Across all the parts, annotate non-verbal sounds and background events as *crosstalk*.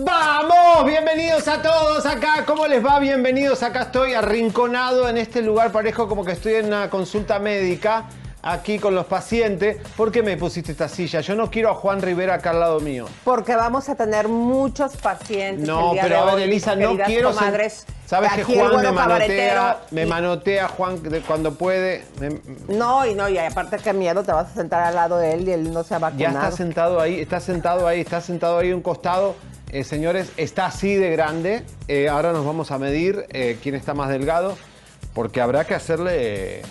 ¡Vamos! Bienvenidos a todos acá. ¿Cómo les va? Bienvenidos. Acá estoy arrinconado en este lugar. Parejo como que estoy en una consulta médica. Aquí con los pacientes. ¿Por qué me pusiste esta silla? Yo no quiero a Juan Rivera acá al lado mío. Porque vamos a tener muchos pacientes. No, el día pero de a ver, Elisa, no quiero. comadres. Sabes que Juan me manotea, me y- manotea Juan cuando puede. Me- No, y no, y aparte que miedo, te vas a sentar al lado de él y él no se ha ya vacunado. está sentado ahí, está sentado ahí, está sentado ahí un costado. Eh, señores, está así de grande. Eh, ahora nos vamos a medir eh, quién está más delgado, porque habrá que hacerle,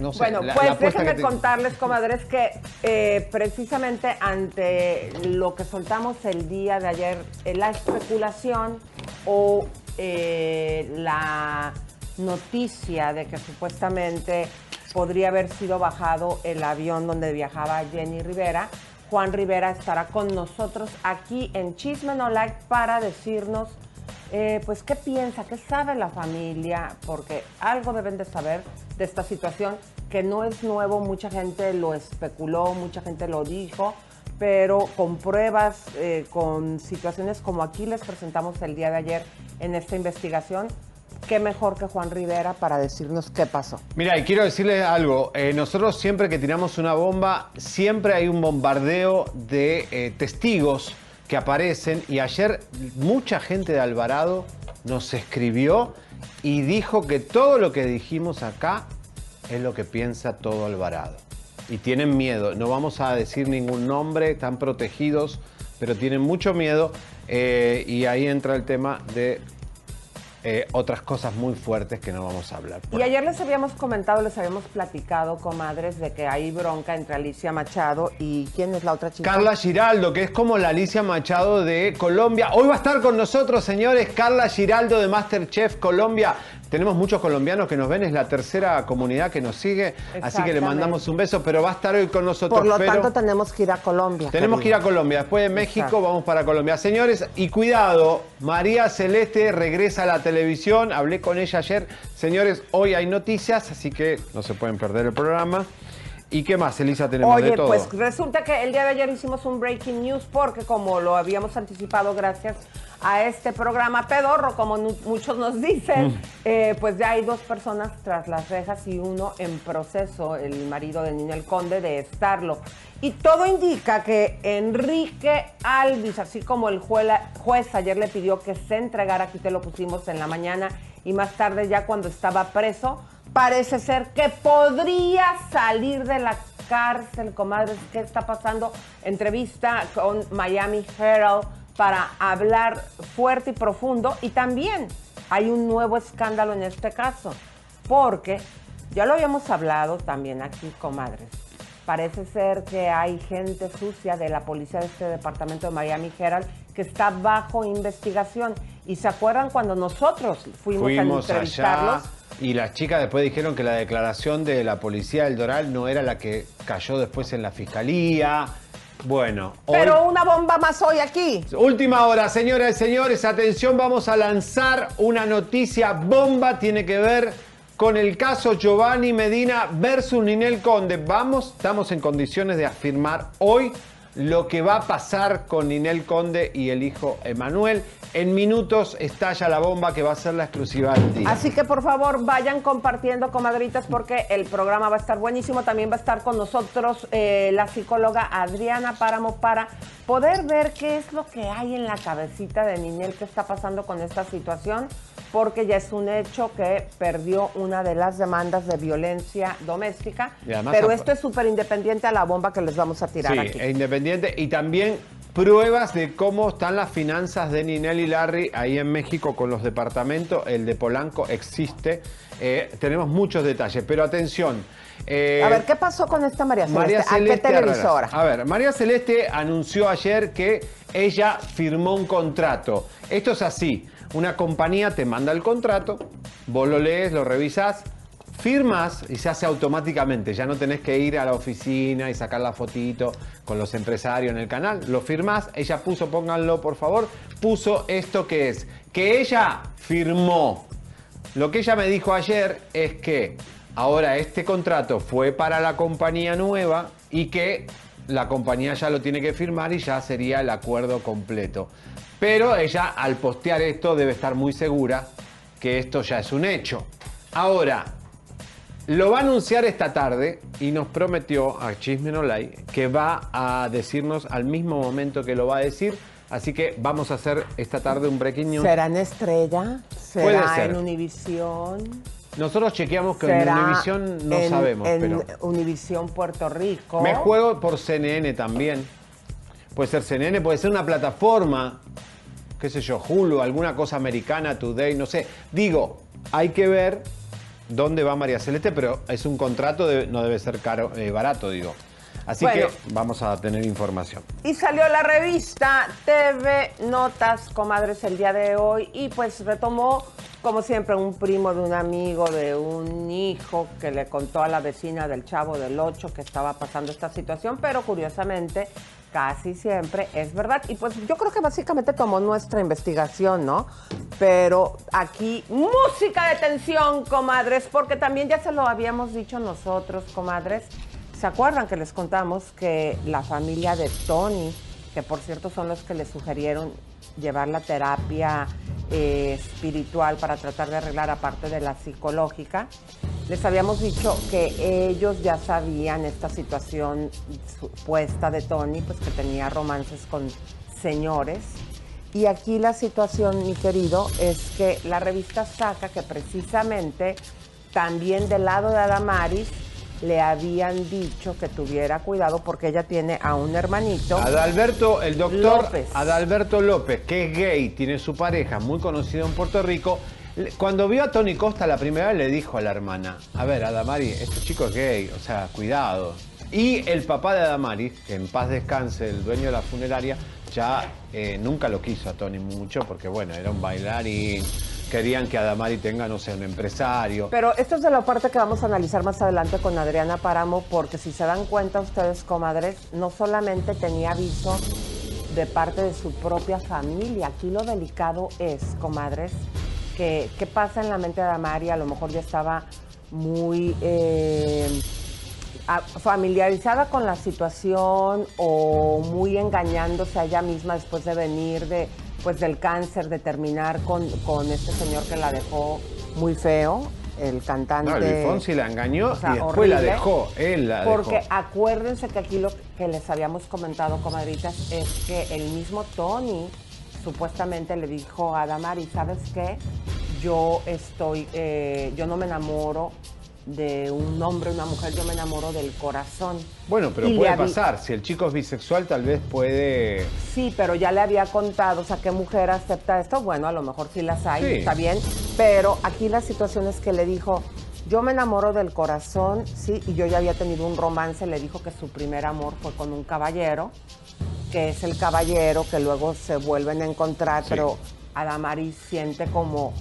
no sé, Bueno, la- pues la déjenme te- contarles, comadres, que eh, precisamente ante lo que soltamos el día de ayer, eh, la especulación o eh, la noticia de que supuestamente podría haber sido bajado el avión donde viajaba Jenny Rivera, Juan Rivera estará con nosotros aquí en Chisme No Like para decirnos eh, pues, ¿qué piensa? ¿Qué sabe la familia? Porque algo deben de saber de esta situación, que no es nuevo, mucha gente lo especuló, mucha gente lo dijo, pero con pruebas, eh, con situaciones como aquí les presentamos el día de ayer en esta investigación, qué mejor que Juan Rivera para decirnos qué pasó. Mira, y quiero decirles algo. eh, nosotros siempre que tiramos una bomba, siempre hay un bombardeo de testigos que aparecen. Y ayer mucha gente de Alvarado nos escribió y dijo que todo lo que dijimos acá es lo que piensa todo Alvarado. Y tienen miedo. No vamos a decir ningún nombre, están protegidos, pero tienen mucho miedo. eh, y ahí entra el tema de eh, otras cosas muy fuertes que no vamos a hablar. Y ayer les habíamos comentado, les habíamos platicado, comadres, de que hay bronca entre Alicia Machado y ¿quién es la otra chica? Carla Giraldo, que es como la Alicia Machado de Colombia. Hoy va a estar con nosotros, señores, Carla Giraldo de Masterchef Colombia. Tenemos muchos colombianos que nos ven, es la tercera comunidad que nos sigue, así que le mandamos un beso, pero va a estar hoy con nosotros. Por lo pero tanto, tenemos que ir a Colombia. tenemos que ir a. Colombia, después de México Exacto. vamos para Colombia. Señores, y cuidado, María Celeste regresa a la televisión, hablé con ella ayer. Señores, hoy hay noticias, así que no se pueden perder el programa. ¿Y qué más, Elisa? Tenemos de Oye, todo. pues resulta que el día de ayer hicimos un breaking news porque como lo habíamos anticipado gracias a este programa pedorro, como muchos nos dicen, Mm. eh, pues ya hay dos personas tras las rejas y uno en proceso, el marido de Ninel Conde, de estarlo. Y todo indica que Enrique Alvis, así como el juela- juez ayer le pidió que se entregara, aquí te lo pusimos en la mañana y más tarde ya cuando estaba preso, parece ser que podría salir de la cárcel, comadres. ¿Qué está pasando? Entrevista con Miami Herald para hablar fuerte y profundo. Y también hay un nuevo escándalo en este caso, porque ya lo habíamos hablado también aquí, comadres. Parece ser que hay gente sucia de la policía de este departamento de Miami Herald que está bajo investigación. ¿Y se acuerdan cuando nosotros fuimos, Fuimos a entrevistarlos? allá y las chicas después dijeron que la declaración de la policía del Doral no era la que cayó después en la fiscalía. Bueno, hoy- Pero una bomba más hoy aquí. última hora, señoras y señores, atención, vamos a lanzar una noticia bomba, tiene que ver con el caso Giovanni Medina versus Ninel Conde. Vamos, estamos en condiciones de afirmar hoy lo que va a pasar con Ninel Conde y el hijo Emanuel. En minutos estalla la bomba que va a ser la exclusiva del día. Así que por favor vayan compartiendo, comadritas, porque el programa va a estar buenísimo. También va a estar con nosotros eh, la psicóloga Adriana Páramo para poder ver qué es lo que hay en la cabecita de Ninel, qué está pasando con esta situación porque ya es un hecho que perdió una de las demandas de violencia doméstica. Pero esto es súper independiente a la bomba que les vamos a tirar sí, aquí. Es independiente y también pruebas de cómo están las finanzas de Ninel y Larry ahí en México con los departamentos. El de Polanco existe. Eh, tenemos muchos detalles, pero atención. Eh, a ver, ¿qué pasó con esta María Celeste? María Celeste ¿A qué televisora? A ver, María Celeste anunció ayer que ella firmó un contrato. Esto es así. Una compañía te manda el contrato, vos lo lees, lo revisás, firmas y se hace automáticamente. Ya no tenés que ir a la oficina y sacar la fotito con los empresarios en el canal. Lo firmás, ella puso, pónganlo por favor, puso esto que es, que ella firmó. Lo que ella me dijo ayer es que ahora este contrato fue para la compañía nueva y que la compañía ya lo tiene que firmar y ya sería el acuerdo completo. Pero ella al postear esto debe estar muy segura que esto ya es un hecho. Ahora, lo va a anunciar esta tarde y nos prometió a Chisme No que va a decirnos al mismo momento que lo va a decir. Así que vamos a hacer esta tarde un breaking news. ¿Será en Estrella? ¿Será en Univisión? Nosotros chequeamos que en Univisión no sabemos. En Univisión Puerto Rico. Me juego por CNN también. Puede ser CNN, puede ser una plataforma qué sé yo, Hulu, alguna cosa americana, Today, no sé. Digo, hay que ver dónde va María Celeste, pero es un contrato, no debe ser caro, eh, barato, digo. Así que vamos a tener información. Y salió la revista TV Notas, comadres, el día de hoy y pues retomó, como siempre, un primo de un amigo, de un hijo que le contó a la vecina del chavo del 8 que estaba pasando esta situación, pero curiosamente casi siempre es verdad. Y pues yo creo que básicamente tomó nuestra investigación, ¿no? Pero aquí, música de tensión, comadres, porque también ya se lo habíamos dicho nosotros, comadres. ¿Se acuerdan que les contamos que la familia de Tony, que por cierto son los que le sugirieron llevar la terapia eh, espiritual para tratar de arreglar aparte de la psicológica, les habíamos dicho que ellos ya sabían esta situación supuesta de Tony, pues que tenía romances con señores. Y aquí la situación, mi querido, es que la revista saca que precisamente también del lado de Adamaris le habían dicho que tuviera cuidado porque ella tiene a un hermanito. Adalberto, el doctor López. Adalberto López, que es gay, tiene su pareja muy conocido en Puerto Rico cuando vio a Tony Costa la primera vez le dijo a la hermana, a ver, Adamari, este chico es gay, o sea, cuidado. Y el papá de Adamari, que en paz descanse, el dueño de la funeraria, ya eh, nunca lo quiso a Tony mucho porque, bueno, era un bailarín. Querían que Adamari tenga, no sé, un empresario. Pero esto es de la parte que vamos a analizar más adelante con Adriana Paramo, porque si se dan cuenta ustedes, comadres, no solamente tenía aviso de parte de su propia familia. Aquí lo delicado es, comadres, qué pasa en la mente de Damari, a lo mejor ya estaba muy eh, familiarizada con la situación o muy engañándose a ella misma después de venir de pues del cáncer, de terminar con, con este señor que la dejó muy feo, el cantante. No, Luis Fonsi la engañó y después la dejó, él la Porque acuérdense que aquí lo que les habíamos comentado, comadritas, es que el mismo Tony supuestamente le dijo a Damari, ¿sabes qué? Yo estoy, eh, yo no me enamoro de un hombre, una mujer, yo me enamoro del corazón. Bueno, pero puede pasar. Si el chico es bisexual, tal vez puede. Sí, pero ya le había contado, o sea, ¿qué mujer acepta esto? Bueno, a lo mejor sí las hay, está bien. Pero aquí la situación es que le dijo, yo me enamoro del corazón, sí, y yo ya había tenido un romance, le dijo que su primer amor fue con un caballero que es el caballero, que luego se vuelven a encontrar, pero Adamari siente como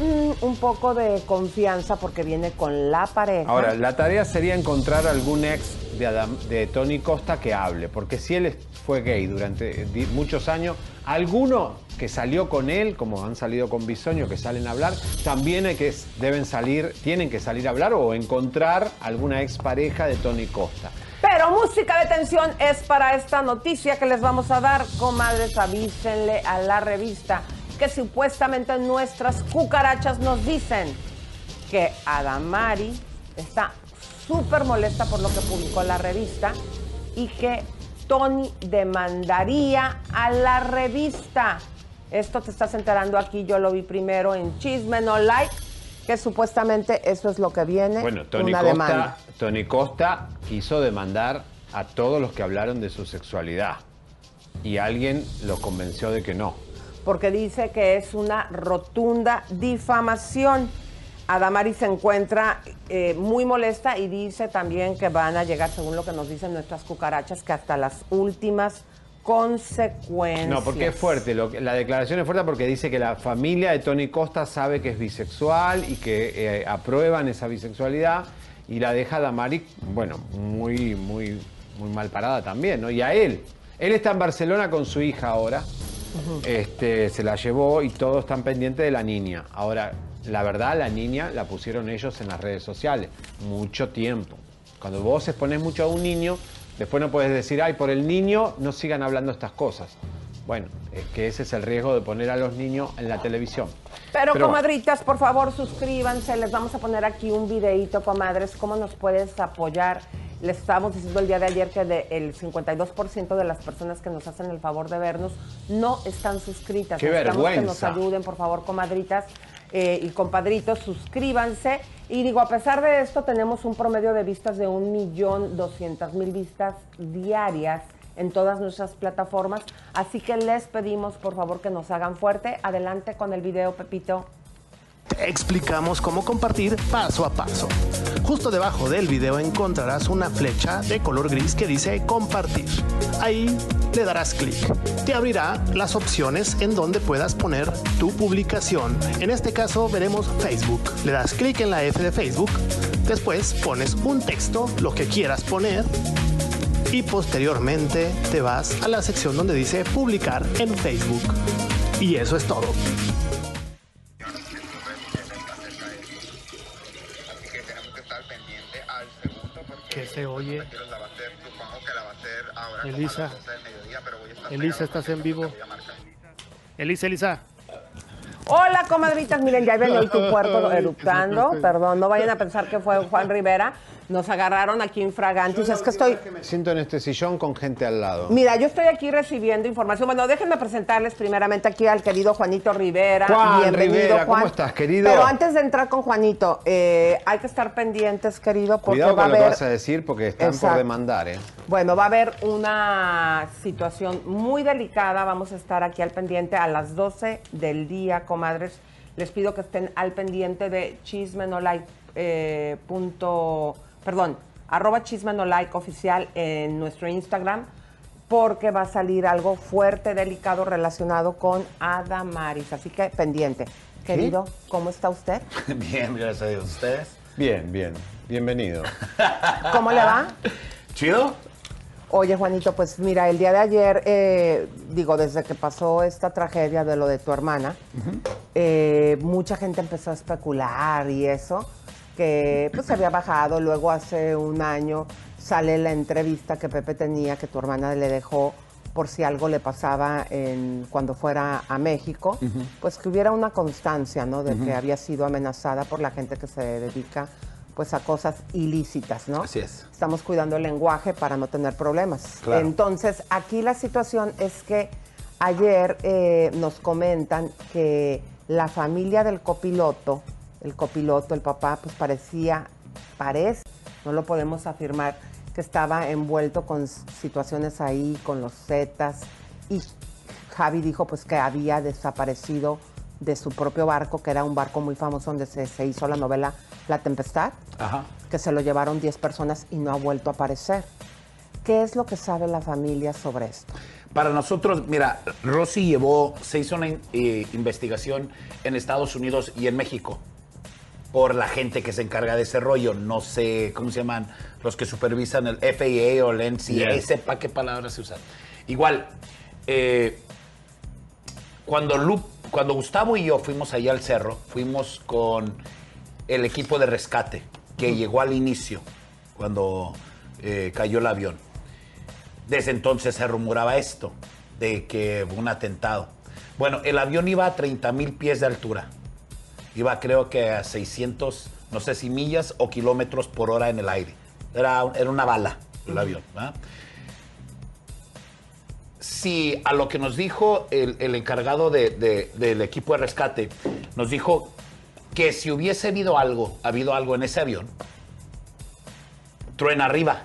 mm, un poco de confianza porque viene con la pareja. Ahora, la tarea sería encontrar algún ex de, de Tony Costa que hable, porque si él fue gay durante muchos años, alguno que salió con él, como han salido con Bisoño, que salen a hablar, también hay que, deben salir, tienen que salir a hablar o encontrar alguna ex pareja de Tony Costa. Pero música de tensión es para esta noticia que les vamos a dar. Comadres, avísenle a la revista que supuestamente nuestras cucarachas nos dicen que Adamari está súper molesta por lo que publicó la revista y que Tony demandaría a la revista. Esto te estás enterando aquí, yo lo vi primero en Chisme No Like, que supuestamente eso es lo que viene. Bueno, Tony una Costa, demanda. Tony Costa quiso demandar a todos los que hablaron de su sexualidad. Y alguien lo convenció de que no. Porque dice que es una rotunda difamación. Adamari se encuentra eh, muy molesta y dice también que van a llegar, según lo que nos dicen nuestras cucarachas, que hasta las últimas consecuencias. No, porque es fuerte. la declaración es fuerte porque dice que la familia de Tony Costa sabe que es bisexual y que eh, aprueban esa bisexualidad y la deja Damari, bueno, muy, muy, muy mal parada también, ¿no? Y a él. Él está en Barcelona con su hija ahora. Este, se la llevó y todos están pendientes de la niña. Ahora, la verdad, la niña la pusieron ellos en las redes sociales. Mucho tiempo. Cuando vos exponés mucho a un niño, después no puedes decir, ay, por el niño no sigan hablando estas cosas. Bueno, es que ese es el riesgo de poner a los niños en la televisión. Pero, comadritas, por favor, suscríbanse. Les vamos a poner aquí un videíto, comadres. ¿Cómo nos puedes apoyar? Les estábamos diciendo el día de ayer que de- el 52% de las personas que nos hacen el favor de vernos no están suscritas. ¡Qué Necesitamos que nos vergüenza! ayuden, por favor, comadritas eh, y compadritos, suscríbanse. Y digo, a pesar de esto, tenemos un promedio de vistas de 1.200.000 vistas diarias en todas nuestras plataformas. Así que les pedimos, por favor, que nos hagan fuerte. Adelante con el video, Pepito. Explicamos cómo compartir paso a paso. Justo debajo del video encontrarás una flecha de color gris que dice compartir. Ahí le darás clic. Te abrirá las opciones en donde puedas poner tu publicación. En este caso veremos Facebook. Le das clic en la F de Facebook. Después pones un texto, lo que quieras poner. Y posteriormente te vas a la sección donde dice publicar en Facebook. Y eso es todo. Que se oye. Elisa. las 12 del mediodía, pero voy a estar Elisa, estás en vivo. Elisa, Elisa. Hola, comadritas. Miren, ya ven ahí tu puerco *laughs* eruptando. Perdón, no vayan a pensar que fue Juan Rivera. Nos agarraron aquí infragantes. Es que estoy... Me siento en este sillón con gente al lado. Mira, yo estoy aquí recibiendo información. Bueno, déjenme presentarles primeramente aquí al querido Juanito Rivera. Juan Bienvenido, Rivera, ¿cómo Juan. estás, querido? Pero antes de entrar con Juanito, eh, hay que estar pendientes, querido, porque Cuidado va a con lo que haber... vas a decir porque están Exacto. por demandar, ¿eh? Bueno, va a haber una situación muy delicada. Vamos a estar aquí al pendiente a las 12 del día, comadres. Les pido que estén al pendiente de chismenolike. eh, punto, perdón, arroba chismenolike oficial en nuestro Instagram porque va a salir algo fuerte, delicado relacionado con Adamaris. Así que pendiente. Querido, ¿cómo está usted? *laughs* Bien, gracias a Dios. ¿Ustedes? Bien, bien. Bienvenido. ¿Cómo le va? ¿Chido? Oye, Juanito, pues mira, el día de ayer, eh, digo, desde que pasó esta tragedia de lo de tu hermana, eh, mucha gente empezó a especular y eso, que pues se había bajado. Luego hace un año sale la entrevista que Pepe tenía, que tu hermana le dejó por si algo le pasaba en, cuando fuera a México, pues que hubiera una constancia, ¿no? De que había sido amenazada por la gente que se dedica pues a cosas ilícitas, ¿no? Así es. Estamos cuidando el lenguaje para no tener problemas. Claro. Entonces, aquí la situación es que ayer eh, nos comentan que la familia del copiloto, el copiloto, el papá, pues parecía, parece, no lo podemos afirmar, que estaba envuelto con situaciones ahí, con los Zetas, y Javi dijo pues que había desaparecido de su propio barco, que era un barco muy famoso donde se, se hizo la novela La Tempestad, Ajá. que se lo llevaron 10 personas y no ha vuelto a aparecer. ¿Qué es lo que sabe la familia sobre esto? Para nosotros, mira, Rosy llevó, se hizo una in- eh, investigación en Estados Unidos y en México por la gente que se encarga de ese rollo. No sé cómo se llaman los que supervisan el FAA o el NCA, sepa qué palabras se usan. Igual, eh, cuando, Lu- cuando Gustavo y yo fuimos allá al cerro, fuimos con el equipo de rescate que llegó al inicio, cuando eh, cayó el avión. Desde entonces se rumoraba esto, de que un atentado. Bueno, el avión iba a 30 mil pies de altura. Iba creo que a 600, no sé si millas o kilómetros por hora en el aire. Era, era una bala el avión. ¿verdad? Si a lo que nos dijo el, el encargado de- de- del equipo de rescate, nos dijo que si hubiese habido algo, habido algo en ese avión, truena arriba.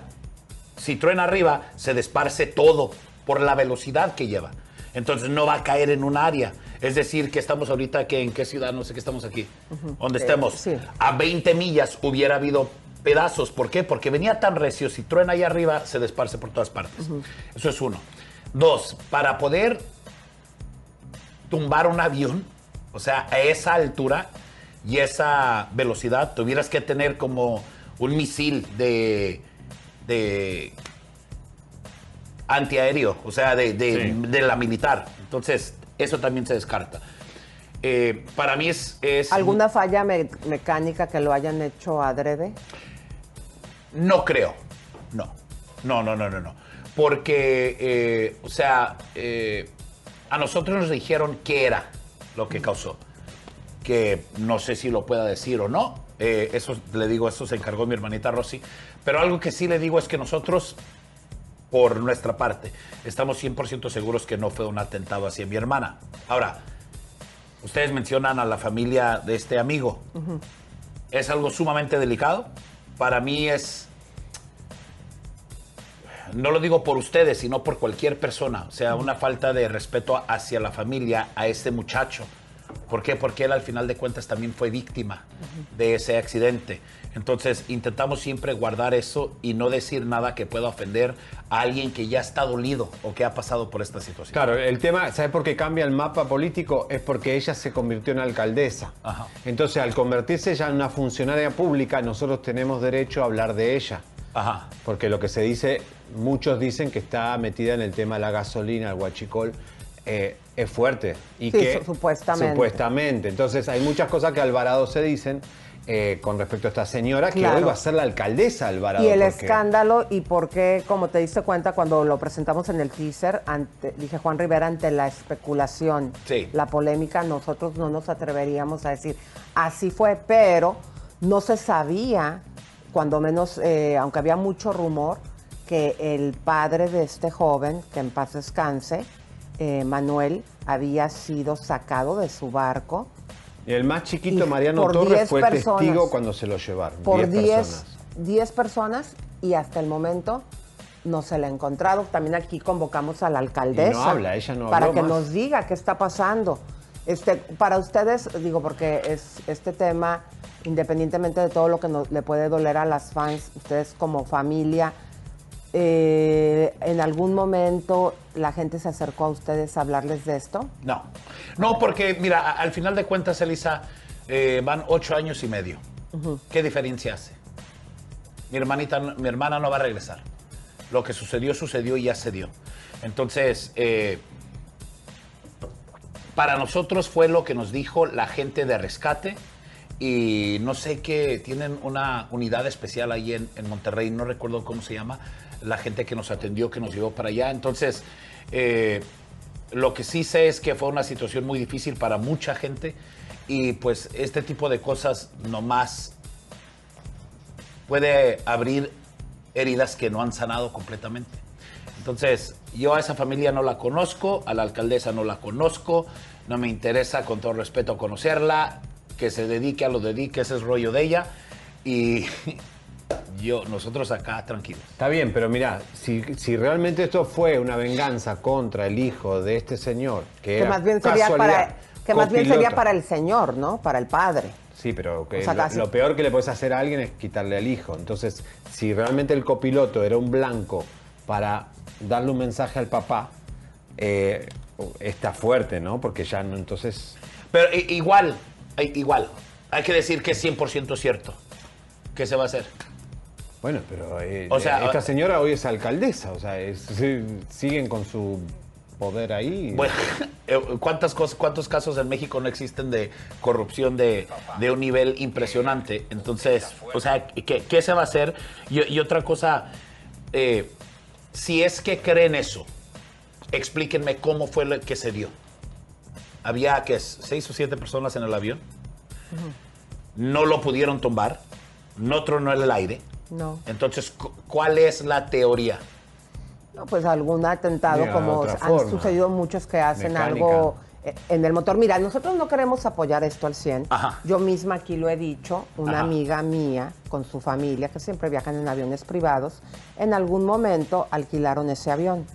Si truena arriba, se desparce todo por la velocidad que lleva. Entonces no va a caer en un área. Es decir, que estamos ahorita, que ¿en qué ciudad? No sé qué estamos aquí. Donde estemos. sí. A 20 millas hubiera habido pedazos. ¿Por qué? Porque venía tan recio. Si truena ahí arriba, se desparce por todas partes. Eso es uno. Dos, para poder tumbar un avión, o sea, a esa altura y esa velocidad, tuvieras que tener como un misil de, de antiaéreo, o sea, de, de- de la militar. Entonces, eso también se descarta. Eh, para mí es... es ¿Alguna falla me- mecánica que lo hayan hecho adrede? No creo. No. No, no, no, no, no. Porque, eh, o sea, eh, a nosotros nos dijeron qué era lo que causó. Que no sé si lo pueda decir o no. Eh, eso le digo, eso se encargó mi hermanita Rosy. Pero algo que sí le digo es que nosotros, por nuestra parte, estamos 100% seguros que no fue un atentado hacia mi hermana. Ahora, ustedes mencionan a la familia de este amigo. Es algo sumamente delicado. Para mí es no lo digo por ustedes, sino por cualquier persona. O sea, una falta de respeto hacia la familia, a este muchacho. ¿Por qué? Porque él al final de cuentas también fue víctima de ese accidente. Entonces intentamos siempre guardar eso y no decir nada que pueda ofender a alguien que ya está dolido o que ha pasado por esta situación. Claro, el tema, ¿sabes por qué cambia el mapa político? Es porque ella se convirtió en alcaldesa. Ajá. Entonces, al convertirse ella en una funcionaria pública, nosotros tenemos derecho a hablar de ella. Ajá. Porque lo que se dice, muchos dicen que está metida en el tema de la gasolina, el huachicol, eh, es fuerte. Y Sí, que, su- supuestamente. Supuestamente. Entonces, hay muchas cosas que Alvarado se dicen eh, con respecto a esta señora, que hoy va a ser la alcaldesa Alvarado. Y el porque- escándalo y por qué, como te diste cuenta cuando lo presentamos en el teaser, ante, dije Juan Rivera, ante la especulación, Sí. la polémica, nosotros no nos atreveríamos a decir, así fue, pero no se sabía, cuando menos, eh, aunque había mucho rumor, que el padre de este joven, que en paz descanse, eh, Manuel, había sido sacado de su barco Y el más chiquito, Mariano Torres, 10 fue personas. testigo cuando se lo llevaron. por 10 10 personas. 10 personas y hasta el momento no se le ha encontrado. También aquí convocamos a la alcaldesa. No habla, ella no Para que más. nos diga qué está pasando. Este, para ustedes, digo, porque es este tema, independientemente de todo lo que nos- le puede doler a las fans, ustedes como familia, eh, en algún momento la gente se acercó a ustedes a hablarles de esto. No. No, porque, mira, al final de cuentas, Elisa, eh, van ocho años y medio. ¿Qué diferencia hace? Mi hermanita, mi hermana no va a regresar. Lo que sucedió, sucedió y ya se dio. Entonces, eh, para nosotros fue lo que nos dijo la gente de rescate y no sé qué, tienen una unidad especial ahí en, en Monterrey, no recuerdo cómo se llama, la gente que nos atendió, que nos llevó para allá. Entonces, eh, lo que sí sé es que fue una situación muy difícil para mucha gente y pues este tipo de cosas nomás puede abrir heridas que no han sanado completamente. Entonces, yo a esa familia no la conozco, a la alcaldesa no la conozco, no me interesa con todo respeto conocerla, que se dedique a lo dedique, ese es rollo de ella y *laughs* yo, nosotros acá tranquilos. Está bien, pero mira, si, si realmente esto fue una venganza contra el hijo de este señor, que, Que era más bien sería para que más bien sería para el señor, ¿no? Para el padre. Sí, pero que O sea, lo, casi- lo peor que le puedes hacer a alguien es quitarle al hijo. Entonces, si realmente el copiloto era un blanco para darle un mensaje al papá, eh, está fuerte, ¿no? Porque ya no, entonces... Pero i- igual, igual, hay que decir que es 100% cierto. ¿Qué se va a hacer? Bueno, pero eh, O sea, esta ah- señora hoy es alcaldesa, o sea, es- siguen con su poder ahí. Bueno, *laughs* eh, ¿cuántas cosas, ¿cuántos casos en México no existen de corrupción de, de un nivel impresionante? Entonces, o sea, ¿qué, qué se va a hacer? Y, y otra cosa, eh, Si es que creen eso, explíquenme cómo fue lo que se dio. Había, ¿qué es? ¿Seis o siete personas en el avión? No lo pudieron tumbar, no tronó el aire. No. Entonces, cu- ¿cuál es la teoría? No, pues algún atentado, Mira, como han forma. sucedido muchos que hacen Mecánica. algo eh, en el motor. Mira, nosotros no queremos apoyar esto al 100. Ajá. Yo misma aquí lo he dicho, una Ajá. amiga mía con su familia, que siempre viajan en aviones privados, en algún momento alquilaron ese avión.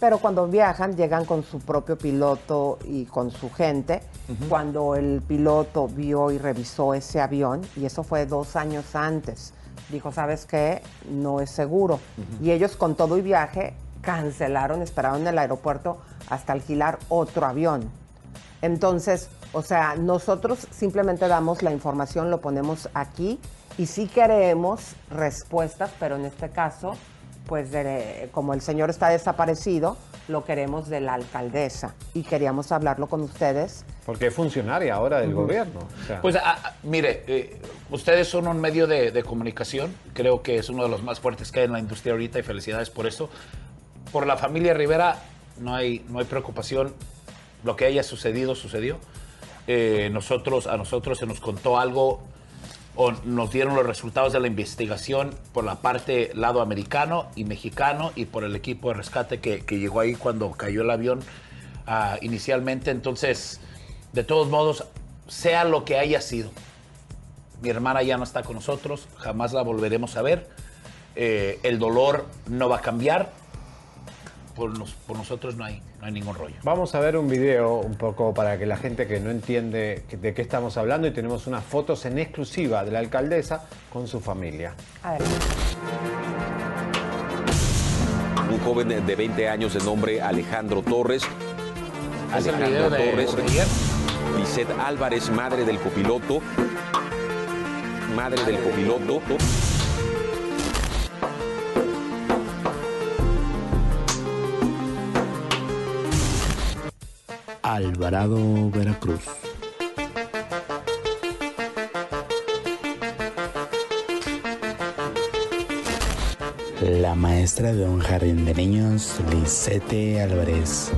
Pero cuando viajan, llegan con su propio piloto y con su gente. Cuando el piloto vio y revisó ese avión, y eso fue dos años antes, dijo, ¿sabes qué? No es seguro. Y ellos con todo y viaje cancelaron, esperaron en el aeropuerto hasta alquilar otro avión. Entonces, o sea, nosotros simplemente damos la información, lo ponemos aquí y sí queremos respuestas, pero en este caso, pues de- como el señor está desaparecido, lo queremos de la alcaldesa y queríamos hablarlo con ustedes. Porque es funcionaria ahora del gobierno. o sea. Pues ah, ah, mire, eh, ustedes son un medio de, de comunicación, creo que es uno de los más fuertes que hay en la industria ahorita y felicidades por eso. Por la familia Rivera no hay, no hay preocupación, lo que haya sucedido, sucedió. Eh, nosotros, a nosotros se nos contó algo o nos dieron los resultados de la investigación por la parte lado americano y mexicano y por el equipo de rescate que, que llegó ahí cuando cayó el avión ah, inicialmente. Entonces, de todos modos, sea lo que haya sido, mi hermana ya no está con nosotros, jamás la volveremos a ver. Eh, el dolor no va a cambiar. Por, nos- por nosotros no hay, no hay ningún rollo. Vamos a ver un video un poco para que la gente que no entiende de qué estamos hablando y tenemos unas fotos en exclusiva de la alcaldesa con su familia. Adelante. Un joven de 20 años de nombre Alejandro Torres. ¿Es el Alejandro Torres. Lisette Álvarez, madre del copiloto. Madre del copiloto. Alvarado, Veracruz. La maestra de un jardín de niños, Lisette Álvarez.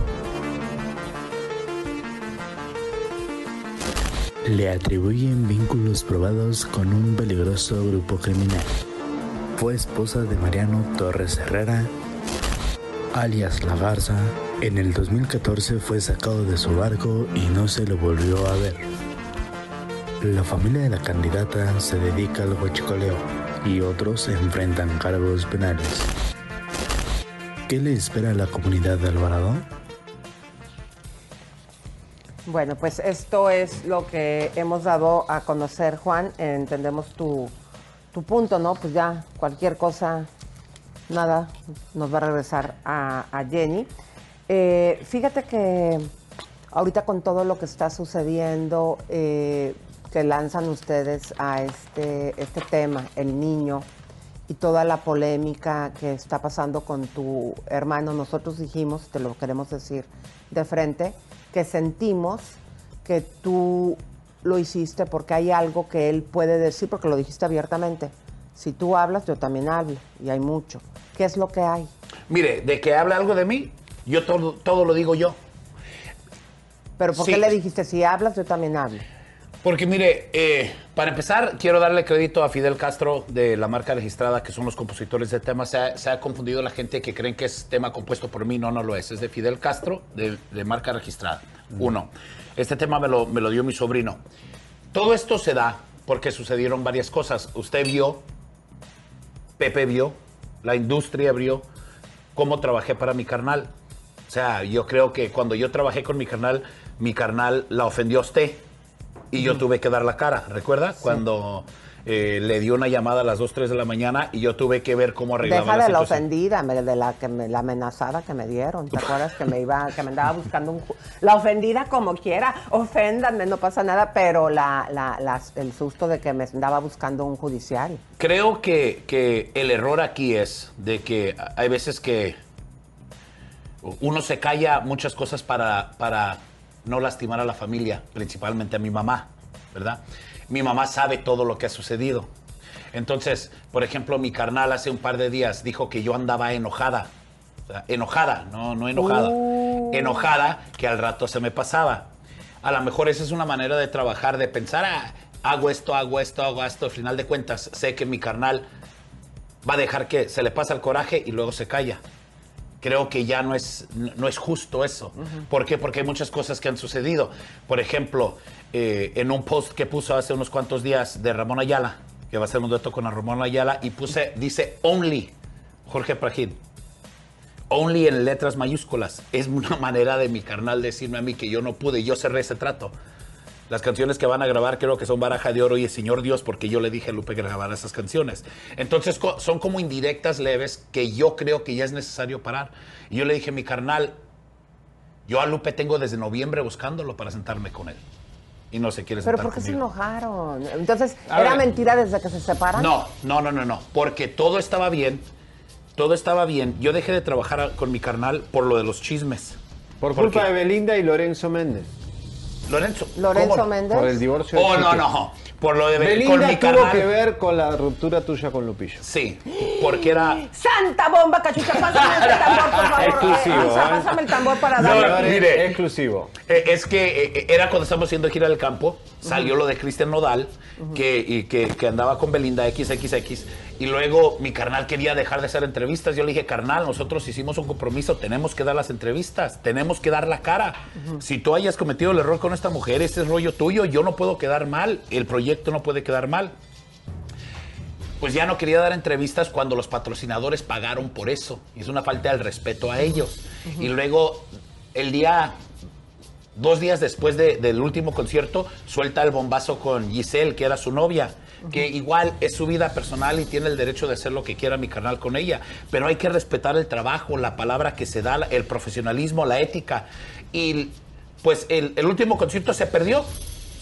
Le atribuyen vínculos probados con un peligroso grupo criminal. Fue esposa de Mariano Torres Herrera, alias La Garza. En el 2014 fue sacado de su barco y no se lo volvió a ver. La familia de la candidata se dedica al huachicoleo y otros enfrentan cargos penales. ¿Qué le espera a la comunidad de Alvarado? Bueno, pues esto es lo que hemos dado a conocer, Juan. Entendemos tu, tu punto, ¿no? Pues ya cualquier cosa, nada, nos va a regresar a, a Jenny. Eh, fíjate que ahorita con todo lo que está sucediendo, eh, que lanzan ustedes a este, este tema, el niño, y toda la polémica que está pasando con tu hermano, nosotros dijimos, te lo queremos decir de frente, que sentimos que tú lo hiciste porque hay algo que él puede decir, porque lo dijiste abiertamente. Si tú hablas, yo también hablo, y hay mucho. ¿Qué es lo que hay? Mire, de que habla algo de mí, yo todo, todo lo digo yo. Pero ¿por Sí. qué le dijiste, si hablas, yo también hablo? Porque mire, eh, para empezar, quiero darle crédito a Fidel Castro de la marca registrada, que son los compositores de temas. Se ha, se ha confundido la gente que creen que es tema compuesto por mí. No, no lo es. Es de Fidel Castro, de, de marca registrada. Uno. Este tema me lo, me lo dio mi sobrino. Todo esto se da porque sucedieron varias cosas. Usted vio, Pepe vio, la industria vio cómo trabajé para mi carnal. O sea, yo creo que cuando yo trabajé con mi carnal, mi carnal la ofendió a usted y yo tuve que dar la cara. ¿Recuerda? Cuando eh, le dio una llamada a las 2, 3 de la mañana y yo tuve que ver cómo arreglaba Deja la de la ofendida, de la que me- la amenazada que me dieron. ¿Te acuerdas que me iba, que me andaba buscando un la ofendida como quiera, oféndanme, no pasa nada, pero la, el susto de que me andaba buscando un judicial. Creo que, que el error aquí es de que hay veces que uno se calla muchas cosas para, para no lastimar a la familia, principalmente a mi mamá, ¿verdad? Mi mamá sabe todo lo que ha sucedido. Entonces, por ejemplo, mi carnal hace un par de días dijo que yo andaba enojada O sea, enojada, no, no enojada. Enojada que al rato se me pasaba. A lo mejor esa es una manera de trabajar, de pensar, "Ah, hago esto, hago esto, hago esto. Al final de cuentas, sé que mi carnal va a dejar que se le pasa el coraje y luego se calla. Creo que ya no es, no es justo eso. ¿Por qué? Porque hay muchas cosas que han sucedido. Por ejemplo, eh, en un post que puso hace unos cuantos días de Ramón Ayala, que va a ser un dueto con Ramón Ayala, y puse, dice only, Jorge Prajid. Only en letras mayúsculas. Es una *laughs* manera de mi carnal decirme a mí que yo no pude, yo cerré ese trato. Las canciones que van a grabar creo que son Baraja de Oro y el Señor Dios porque yo le dije a Lupe que grabara esas canciones. Entonces co- son como indirectas leves que yo creo que ya es necesario parar. Y yo le dije, mi carnal, yo a Lupe tengo desde noviembre buscándolo para sentarme con él. Y no se quiere Pero ¿por qué se enojaron? Entonces, A ¿era ver. mentira desde que se separan? No, no, no, no, no. Porque todo estaba bien. Todo estaba bien. Yo dejé de trabajar con mi carnal por lo de los chismes. Por Porque- culpa de Belinda y Lorenzo Méndez. Lorenzo. ¿Lorenzo ¿cómo? Méndez? Por el divorcio de Oh, no, no. Por lo de Be- Belinda con mi tuvo carnal. que ver con la ruptura tuya con Lupillo. Sí, porque era. ¡Santa bomba, cachucha! Pásame el tambor, por favor. *laughs* Exclusivo, Eh, ¿eh? Pásame el tambor para No, darle. Señores, mire. Exclusivo. Eh, es que eh, era cuando estábamos haciendo gira del campo, salió lo de Cristian Nodal, que, y que, que andaba con Belinda XXX, y luego mi carnal quería dejar de hacer entrevistas. Yo le dije, carnal, nosotros hicimos un compromiso, tenemos que dar las entrevistas, tenemos que dar la cara. Si tú hayas cometido el error con esta mujer, ese es rollo tuyo, yo no puedo quedar mal, el proyecto no puede quedar mal. Pues ya no quería dar entrevistas cuando los patrocinadores pagaron por eso. Y es una falta de respeto a ellos. Y luego, el día dos días después de- del último concierto, suelta el bombazo con Giselle, que era su novia, que igual es su vida personal y tiene el derecho de hacer lo que quiera mi canal con ella, pero hay que respetar el trabajo, la palabra que se da, el profesionalismo, la ética. Y pues el, el último concierto se perdió,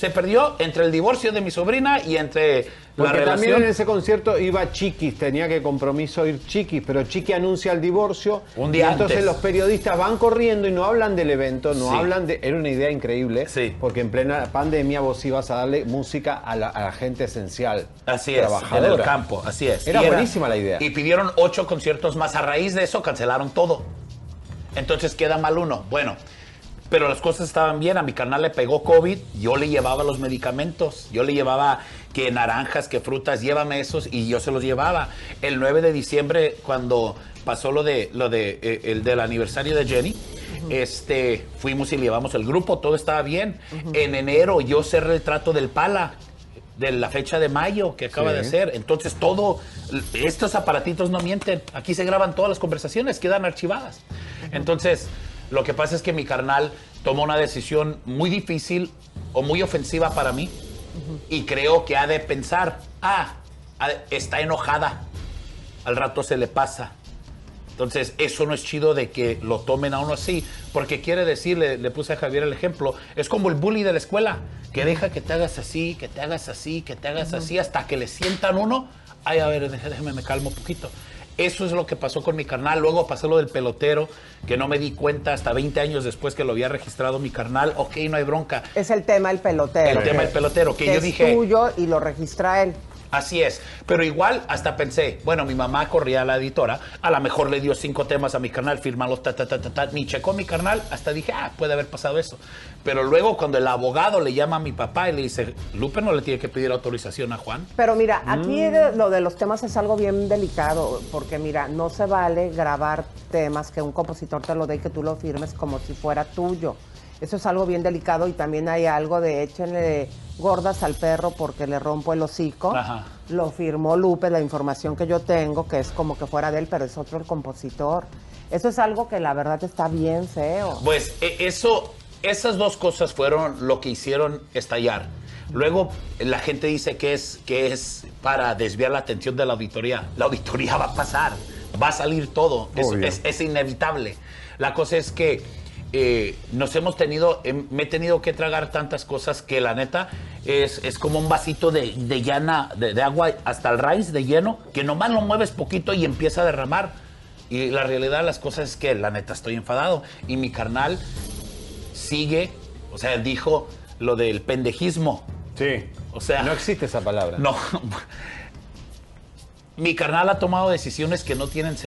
se perdió entre el divorcio de mi sobrina y entre la Porque también relación. en ese concierto iba Chiquis, tenía que compromiso ir Chiquis, pero Chiqui anuncia el divorcio. Un día y entonces antes. los periodistas van corriendo y no hablan del evento, no Sí. hablan de. Era una idea increíble, Sí. porque en plena pandemia vos ibas a darle música a la, a la gente esencial. Así es, en el campo, así es. Era buenísima la idea. Y pidieron ocho conciertos más. A raíz de eso cancelaron todo. Entonces queda mal uno. Bueno, pero las cosas estaban bien. A mi carnal le pegó COVID. Yo le llevaba los medicamentos. Yo le llevaba que naranjas, que frutas, llévame esos y yo se los llevaba. El 9 de diciembre, cuando pasó lo de lo de eh, el del aniversario de Jenny, este fuimos y le llevamos el grupo, todo estaba bien. En enero yo cerré el trato del Pala de la fecha de mayo que acaba Sí. de hacer. Entonces todo, estos aparatitos no mienten. Aquí se graban todas las conversaciones, quedan archivadas. Entonces, lo que pasa es que mi carnal tomó una decisión muy difícil o muy ofensiva para mí y creo que ha de pensar, ah, está enojada, al rato se le pasa. Entonces, eso no es chido de que lo tomen a uno así, porque quiere decir, le, le puse a Javier el ejemplo, es como el bully de la escuela, que deja que te hagas así, que te hagas así, que te hagas así, hasta que le sientan uno, ay, a ver, déjame, me calmo un poquito. Eso es lo que pasó con mi carnal. Luego pasó lo del pelotero, que no me di cuenta hasta 20 años después que lo había registrado mi carnal. Ok, no hay bronca. Es el tema el pelotero. El tema del pelotero, que yo es dije- tuyo y lo registra él. Así es, pero igual hasta pensé, bueno, mi mamá corría a la editora, a lo mejor le dio cinco temas a mi canal, fírmalos, ta, ta, ta, ta, ta, ni checó mi canal, hasta dije, ah, puede haber pasado eso. Pero luego cuando el abogado le llama a mi papá y le dice, Lupe no le tiene que pedir autorización a Juan. Pero mira, aquí Mm. de- lo de los temas es algo bien delicado, porque mira, no se vale grabar temas que un compositor te lo dé y que tú lo firmes como si fuera tuyo. Eso es algo bien delicado y también hay algo de échenle gordas al perro porque le rompo el hocico. Ajá. Lo firmó Lupe, la información que yo tengo, que es como que fuera de él, pero es otro el compositor. Eso es algo que la verdad está bien feo. Pues e- eso, esas dos cosas fueron lo que hicieron estallar. Luego la gente dice que es, que es para desviar la atención de la auditoría. La auditoría *laughs* va a pasar, va a salir todo, es, Obvio. es- es inevitable. La cosa es que eh, nos hemos tenido, em, me he tenido que tragar tantas cosas que la neta es, es como un vasito de, de llana, de, de agua hasta el raíz de lleno, que nomás lo mueves poquito y empieza a derramar. Y la realidad de las cosas es que la neta estoy enfadado. Y mi carnal sigue, o sea, dijo lo del pendejismo. Sí. O sea, No existe esa palabra. no. *laughs* Mi carnal ha tomado decisiones que no tienen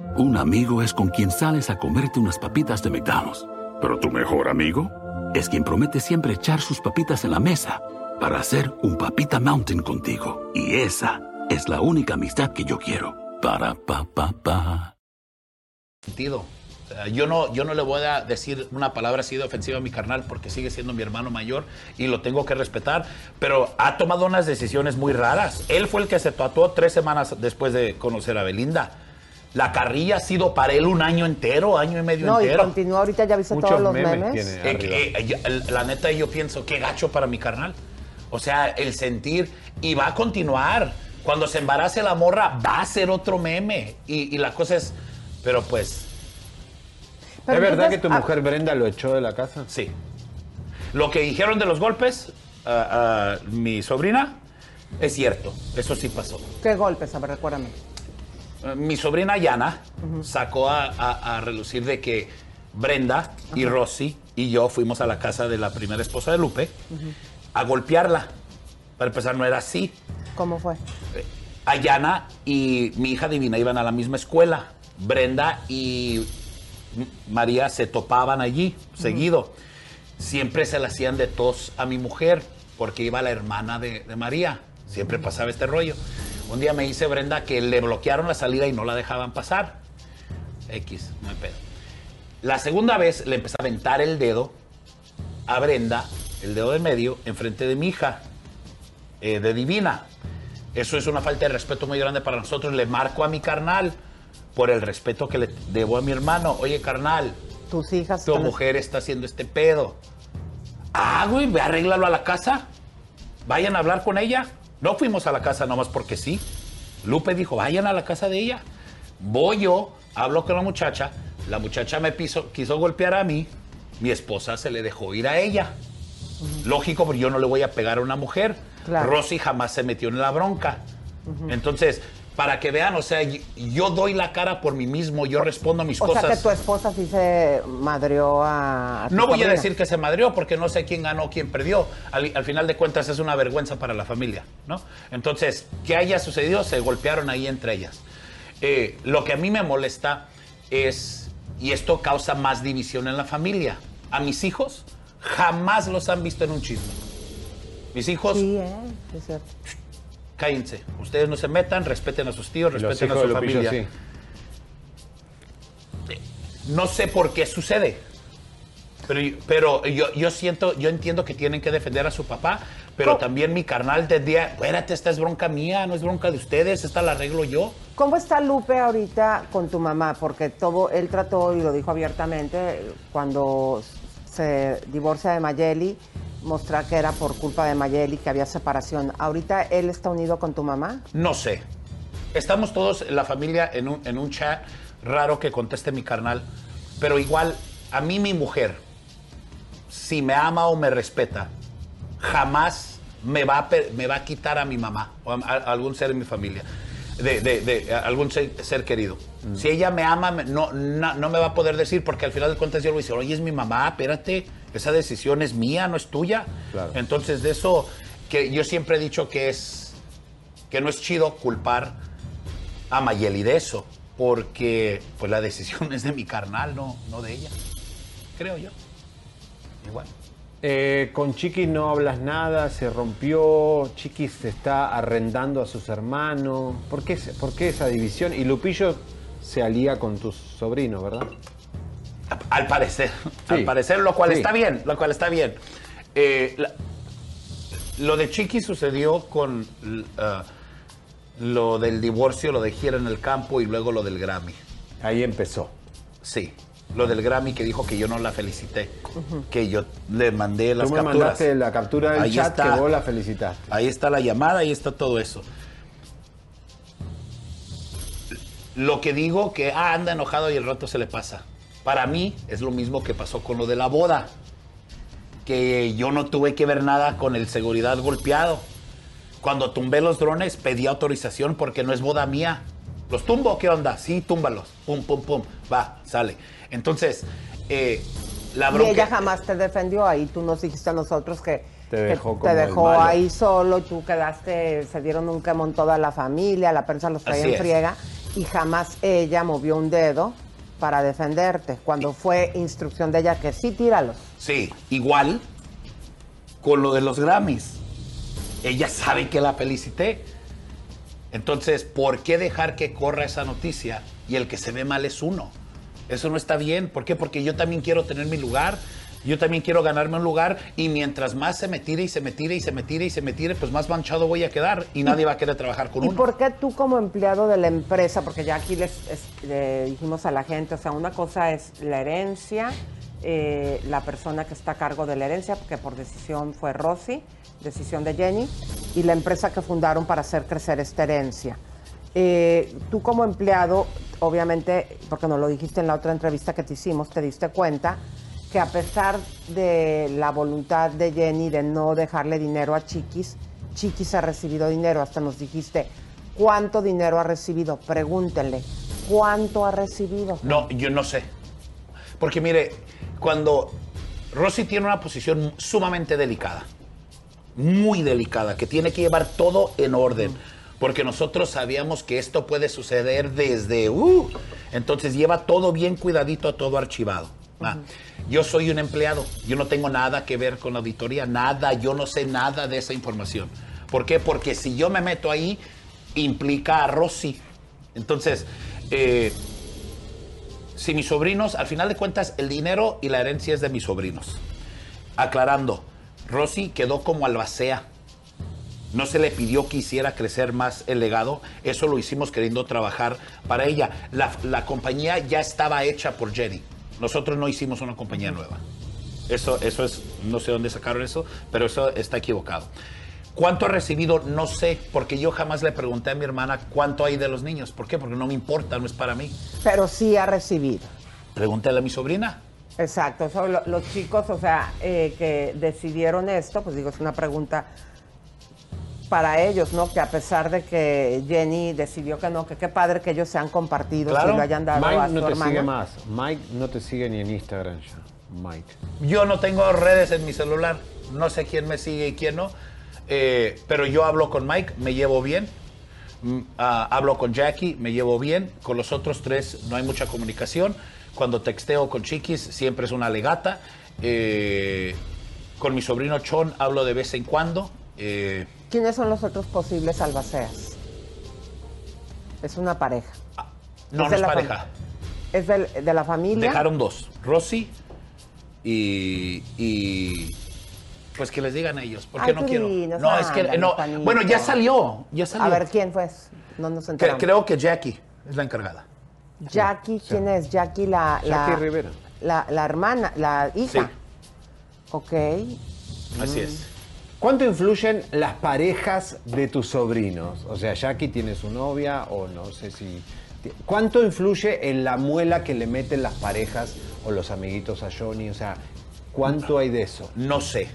Un amigo es con quien sales a comerte unas papitas de McDonald's. Pero tu mejor amigo es quien promete siempre echar sus papitas en la mesa para hacer un papita mountain contigo. Y esa es la única amistad que yo quiero. Para pa pa pa. sentido. Yo no, yo no le voy a decir una palabra así de ofensiva a mi carnal porque sigue siendo mi hermano mayor y lo tengo que respetar, pero ha tomado unas decisiones muy raras. Él fue el que se tatuó tres semanas después de conocer a Belinda. La carrilla ha sido para él un año entero, año y medio No, y entero. continúa ahorita, ya viste todos los memes. Eh, que, eh, el- la neta, yo pienso, qué gacho para mi carnal. O sea, el sentir, y va a continuar. Cuando se embarace la morra, va a ser otro meme. Y, y la cosa es, pero pues, ¿Es verdad que tu ah, mujer Brenda lo echó de la casa? sí. Lo que dijeron de los golpes, a, a mi sobrina, es cierto. Eso sí pasó. ¿Qué golpes? A ver, recuérdame. Eh, Mi sobrina Yana sacó a, a- a relucir de que Brenda y Rosy y yo fuimos a la casa de la primera esposa de Lupe a golpearla. Para empezar, no era así. ¿Cómo fue? Ayana y mi hija divina iban a la misma escuela. Brenda y María se topaban allí seguido. Siempre se la hacían de tos a mi mujer porque iba la hermana de, de María. Siempre pasaba este rollo. Un día me dice Brenda que le bloquearon la salida y no la dejaban pasar. X, no hay pedo. La segunda vez le empecé a aventar el dedo a Brenda, el dedo de medio, enfrente de mi hija, eh, de Divina. Eso es una falta de respeto muy grande para nosotros. Le marco a mi carnal por el respeto que le debo a mi hermano. Oye, carnal, Tus hijas. tu mujer está haciendo este pedo. Ah, güey, ve, arréglalo a la casa. Vayan a hablar con ella. No fuimos a la casa nomás porque sí. Lupe dijo, vayan a la casa de ella. Voy yo, hablo con la muchacha. La muchacha me piso- quiso golpear a mí. Mi esposa se le dejó ir a ella. Lógico, porque yo no le voy a pegar a una mujer. Claro. Rosy jamás se metió en la bronca. Entonces, para que vean, o sea, yo doy la cara por mí mismo, yo respondo mis O cosas. sea que tu esposa sí se madrió a. No voy a decir que se madrió porque no sé quién ganó, quién perdió. Al, al final de cuentas es una vergüenza para la familia, ¿no? Entonces, que haya sucedido, se golpearon ahí entre ellas. Eh, lo que a mí me molesta es, y esto causa más división en la familia, a mis hijos jamás los han visto en un chisme. Mis hijos, Sí, eh, es cierto. Cállense. Ustedes no se metan, respeten a sus tíos, respeten a su familia. sí. No sé por qué sucede. Pero, pero yo, yo siento, yo entiendo que tienen que defender a su papá, pero ¿Cómo? también mi carnal tendría, espérate, esta es bronca mía, no es bronca de ustedes, esta la arreglo yo. ¿Cómo está Lupe ahorita con tu mamá? Porque todo, él trató y lo dijo abiertamente cuando se divorcia de Mayeli, mostrar que era por culpa de Mayeli, que había separación. ¿Ahorita él está unido con tu mamá? No sé. Estamos todos en la familia en un, en un chat raro que conteste mi carnal, pero igual a mí mi mujer, si me ama o me respeta, jamás me va a, me va a quitar a mi mamá o a, a algún ser en mi familia, de, de- de- algún ser, ser querido. Si ella me ama, no, na- no me va a poder decir porque al final de cuentas yo le voy a decir, oye, es mi mamá, espérate, esa decisión es mía, no es tuya. Claro. Entonces de eso, que yo siempre he dicho que es que no es chido culpar a Mayeli de eso, porque pues la decisión *laughs* es de mi carnal, no, no de ella, creo yo. Igual. Eh, con Chiqui no hablas nada, se rompió, Chiqui se está arrendando a sus hermanos. ¿Por qué, por qué esa división? Y Lupillo se alía con tus sobrinos, ¿verdad? Al parecer, Sí. al parecer, lo cual Sí. está bien, lo cual está bien. Eh, la- lo de Chiqui sucedió con ah, lo del divorcio, lo de gira en el campo y luego lo del Grammy. Ahí empezó. Sí, lo del Grammy que dijo que yo no la felicité, que yo le mandé las Tú me capturas. mandaste la captura del Ahí chat está. que vos la felicitaste. Ahí está la llamada, ahí está todo eso. Lo que digo que ah, anda enojado y el rato se le pasa. Para mí es lo mismo que pasó con lo de la boda. Que yo no tuve que ver nada con el seguridad golpeado. Cuando tumbé los drones pedí autorización porque no es boda mía. ¿Los tumbo? ¿Qué onda? Sí, túmbalos. Pum, pum, pum. Va, sale. Entonces, eh, la Y bronca... ella jamás te defendió ahí. Tú nos dijiste a nosotros que Te que dejó te dejó ahí solo y tú quedaste, se dieron un quemón toda la familia, la prensa los traía en friega y jamás ella movió un dedo para defenderte. Cuando fue instrucción de ella que sí, tíralos. Sí, igual con lo de los Grammys. Ella sabe que la felicité. Entonces, ¿por qué dejar que corra esa noticia y el que se ve mal es uno? Eso no está bien. ¿Por qué? Porque yo también quiero tener mi lugar. Yo también quiero ganarme un lugar y mientras más se me tire y se me tire y se me tire y se me tire, pues más manchado voy a quedar y nadie va a querer trabajar con ¿Y uno. por qué tú como empleado de la empresa, porque ya aquí les es- le dijimos a la gente, o sea, una cosa es la herencia, eh, la persona que está a cargo de la herencia, que por decisión fue Rosy, decisión de Jenny, y la empresa que fundaron para hacer crecer esta herencia. Eh, tú como empleado, obviamente, porque nos lo dijiste en la otra entrevista que te hicimos, te diste cuenta que a pesar de la voluntad de Jenny de no dejarle dinero a Chiquis, Chiquis ha recibido dinero. Hasta nos dijiste, ¿cuánto dinero ha recibido? Pregúntenle, ¿cuánto ha recibido? No, yo no sé. Porque mire, cuando Rosy tiene una posición sumamente delicada, muy delicada, que tiene que llevar todo en orden, porque nosotros sabíamos que esto puede suceder desde... uh, entonces lleva todo bien cuidadito, todo archivado. Ah, Yo soy un empleado, yo no tengo nada que ver con la auditoría, nada, yo no sé nada de esa información. ¿Por qué? Porque si yo me meto ahí, implica a Rosy. Entonces, eh, si mis sobrinos, al final de cuentas, el dinero y la herencia es de mis sobrinos. Aclarando, Rosy quedó como albacea. No se le pidió que hiciera crecer más el legado. Eso lo hicimos queriendo trabajar para ella. La, la compañía ya estaba hecha por Jenny. Nosotros no hicimos una compañía nueva. Eso, eso es, no sé dónde sacaron eso, pero eso está equivocado. ¿Cuánto ha recibido? No sé, porque yo jamás le pregunté a mi hermana cuánto hay de los niños. ¿Por qué? Porque no me importa, no es para mí. Pero sí ha recibido. Pregúntale a mi sobrina. Exacto, eso lo- los chicos, o sea, eh, que decidieron esto, pues digo, es una pregunta para ellos, ¿no? Que a pesar de que Jenny decidió que no, que qué padre que ellos sean compartidos y lo hayan dado a Mike su no te hermana. sigue más. Mike no te sigue ni en Instagram ya. Mike. Yo no tengo redes en mi celular. No sé quién me sigue y quién no. Eh, pero yo hablo con Mike, me llevo bien. Mm, ah, hablo con Jackie, me llevo bien. Con los otros tres no hay mucha comunicación. Cuando texteo con Chiquis, siempre es una legata. Eh, con mi sobrino Chon hablo de vez en cuando. Eh, ¿Quiénes son los otros posibles albaceas? Es una pareja. no, Es no es pareja. Es del- de la familia. Dejaron dos, Rosy y, y- pues que les digan ellos, porque Ay, no quiero. dinos, no, es que no. Bueno, ya salió, ya salió. A ver, ¿quién fue? No nos enteramos. creo que Jackie es la encargada. Jackie, ¿quién es? Jackie, la, la, Jackie Rivera. la, la hermana, la hija. Sí. Ok. Así es. ¿Cuánto influyen las parejas de tus sobrinos? O sea, Jackie tiene su novia o no sé si... ¿Cuánto influye en la muela que le meten las parejas o los amiguitos a Johnny? O sea, ¿cuánto hay de eso? No sé.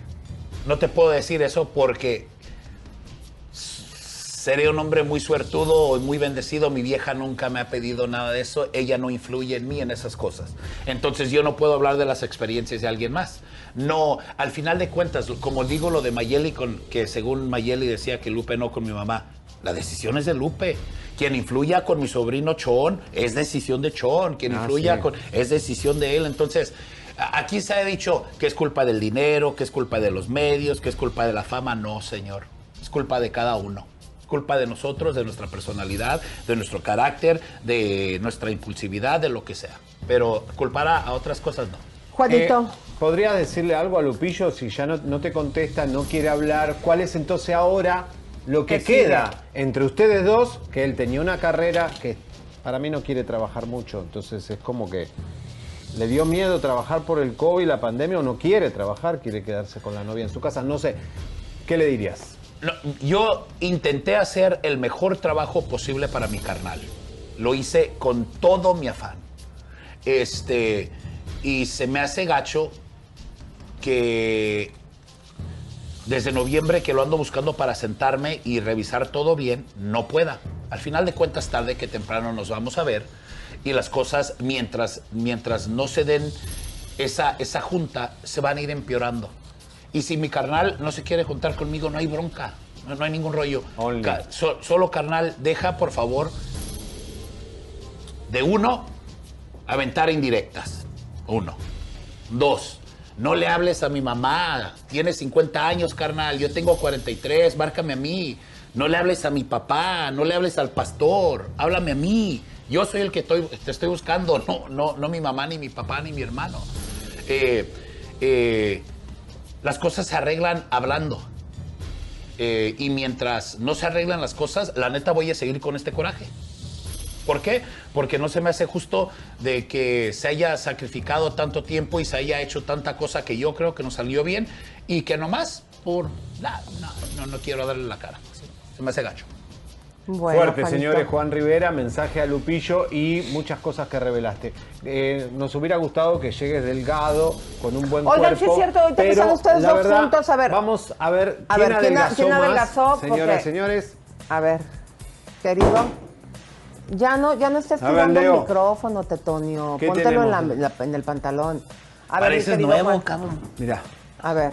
No te puedo decir eso porque seré un hombre muy suertudo o muy bendecido. Mi vieja nunca me ha pedido nada de eso. Ella no influye en mí en esas cosas. Entonces yo no puedo hablar de las experiencias de alguien más. No, al final de cuentas, como digo lo de Mayeli, con, que según Mayeli decía que Lupe no con mi mamá, la decisión es de Lupe. Quien influya con mi sobrino Chon es decisión de Chon. Quien Ah, influya sí. con es decisión de él. Entonces, aquí se ha dicho que es culpa del dinero, que es culpa de los medios, que es culpa de la fama. No, señor. Es culpa de cada uno. Es culpa de nosotros, de nuestra personalidad, de nuestro carácter, de nuestra impulsividad, de lo que sea. Pero culpar a, a otras cosas no. Juanito. Eh, ¿Podrías decirle algo a Lupillo si ya no, no te contesta, no quiere hablar? ¿Cuál es entonces ahora lo que queda entre ustedes dos? Que él tenía una carrera que para mí no quiere trabajar mucho, entonces es como que le dio miedo trabajar por el COVID, la pandemia, o no quiere trabajar, quiere quedarse con la novia en su casa. No sé, ¿qué le dirías? No, yo intenté hacer el mejor trabajo posible para mi carnal. Lo hice con todo mi afán. Este, y se me hace gacho que desde noviembre que lo ando buscando para sentarme y revisar todo bien, no pueda. Al final de cuentas, tarde que temprano nos vamos a ver y las cosas, mientras, mientras no se den esa, esa junta, se van a ir empeorando. Y si mi carnal no se quiere juntar conmigo, no hay bronca, no, no hay ningún rollo. Ca- so- solo carnal, deja por favor de uno, aventar indirectas. Uno. Dos, no le hables a mi mamá. Tiene 50 años, carnal. Yo tengo 43. Márcame a mí. No le hables a mi papá. No le hables al pastor. Háblame a mí. Yo soy el que estoy- te estoy buscando. *laughs* No, no, no mi mamá, ni mi papá, ni mi hermano. Eh, eh, las cosas se arreglan hablando. Eh, y mientras no se arreglan las cosas, la neta voy a seguir con este coraje. ¿Por qué? Porque no se me hace justo de que se haya sacrificado tanto tiempo y se haya hecho tanta cosa que yo creo que nos salió bien y que nomás por... nah, no, no, no quiero darle la cara. Se me hace gacho. Bueno, Fuerte, Juanito. señores. Juan Rivera, mensaje a Lupillo y muchas cosas que revelaste. Eh, nos hubiera gustado que llegues delgado, con un buen Oigan, cuerpo. sí es cierto, ahorita que pero están ustedes dos verdad, juntos, a ver. Vamos a ver A quién ver, ¿quién, adelgazó quién adelgazó? Señoras, Porque- señores. A ver, querido. Ya no, ya no estés tirando el micrófono, Tetonio. ¿Qué Póntelo en, la- la- en el pantalón. A Pareces nuevo, Juan. cabrón. Mira. A ver,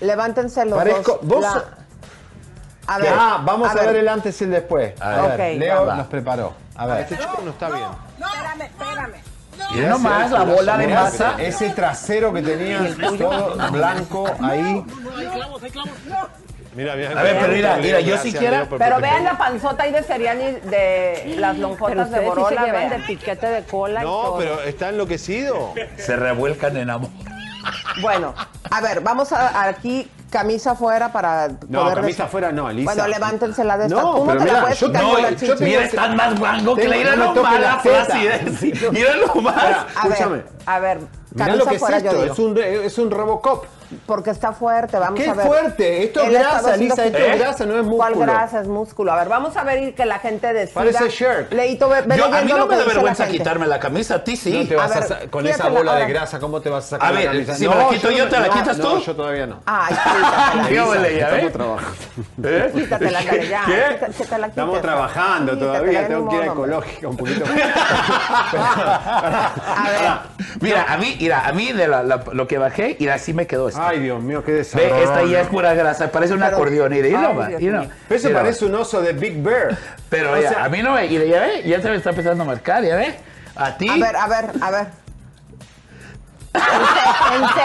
levántense los Parezco- dos. vos- La- A ver. Ah, vamos a, ver. ver el antes y el después. A ver. ver, Ok, Leo va. nos preparó. A ver. Este chico no está bien. Espérame, espérame. Mira nomás la bola de masa. Ese trasero que tenías todo blanco ahí. Mira, mira. A ver, pero mira, mira, yo siquiera- Pero vean la panzota ahí de Seriani de las lonjotas de sí Borola, llevan vean. de piquete de cola y No, todo. pero está enloquecido. Se revuelcan en amor. Bueno, a ver, vamos a, aquí camisa afuera para No, poder camisa afuera no, Elisa. Bueno, levántensela de esta. No, Tú no pero te la mira, puedes yo quitar no, con la yo Mira, están más guango que le no lo mala flacidez. Mira. A ver, Escúchame. a ver, camisa lo que es fuera yo esto, digo. es un, es un Robocop. Porque está fuerte, vamos ¿Qué a ver. fuerte? Esto es grasa, Lisa, esto es grasa, no es ¿Cuál músculo. grasa? Es músculo. A ver, vamos a ver y que la gente decida. Parece Shark. Leito, ve, ve Yo, a mí no me da la vergüenza quitarme la camisa, a ti sí. No te vas A ver, con esa bola de grasa, ¿cómo te vas a sacar A la ver, camisa? si me la quito yo, ¿te la no, quitas no, tú? yo todavía no. Ay, *laughs* quítatela. ¿Qué ole, ya Estamos ves? trabajando. ¿Eh? Quítatela, ándale, ya. ¿Qué? Que te- que te la Estamos trabajando todavía, tengo que ir a ecológica un poquito *laughs* A ver, Mira, a mí, mira, a mí de la- la- lo que bajé, y así me quedó esto. Ay, Dios mío, qué desagradable. Ve, esta ya es pura grasa, parece un acordeón. Y de, no. mío. Eso parece un oso de Big Bear. Pero O ya, sea, a mí no me. Y de- ya ve, ya se me está empezando a marcar, ya ve. A ti. a ver, a ver, a ver. *laughs* Ense-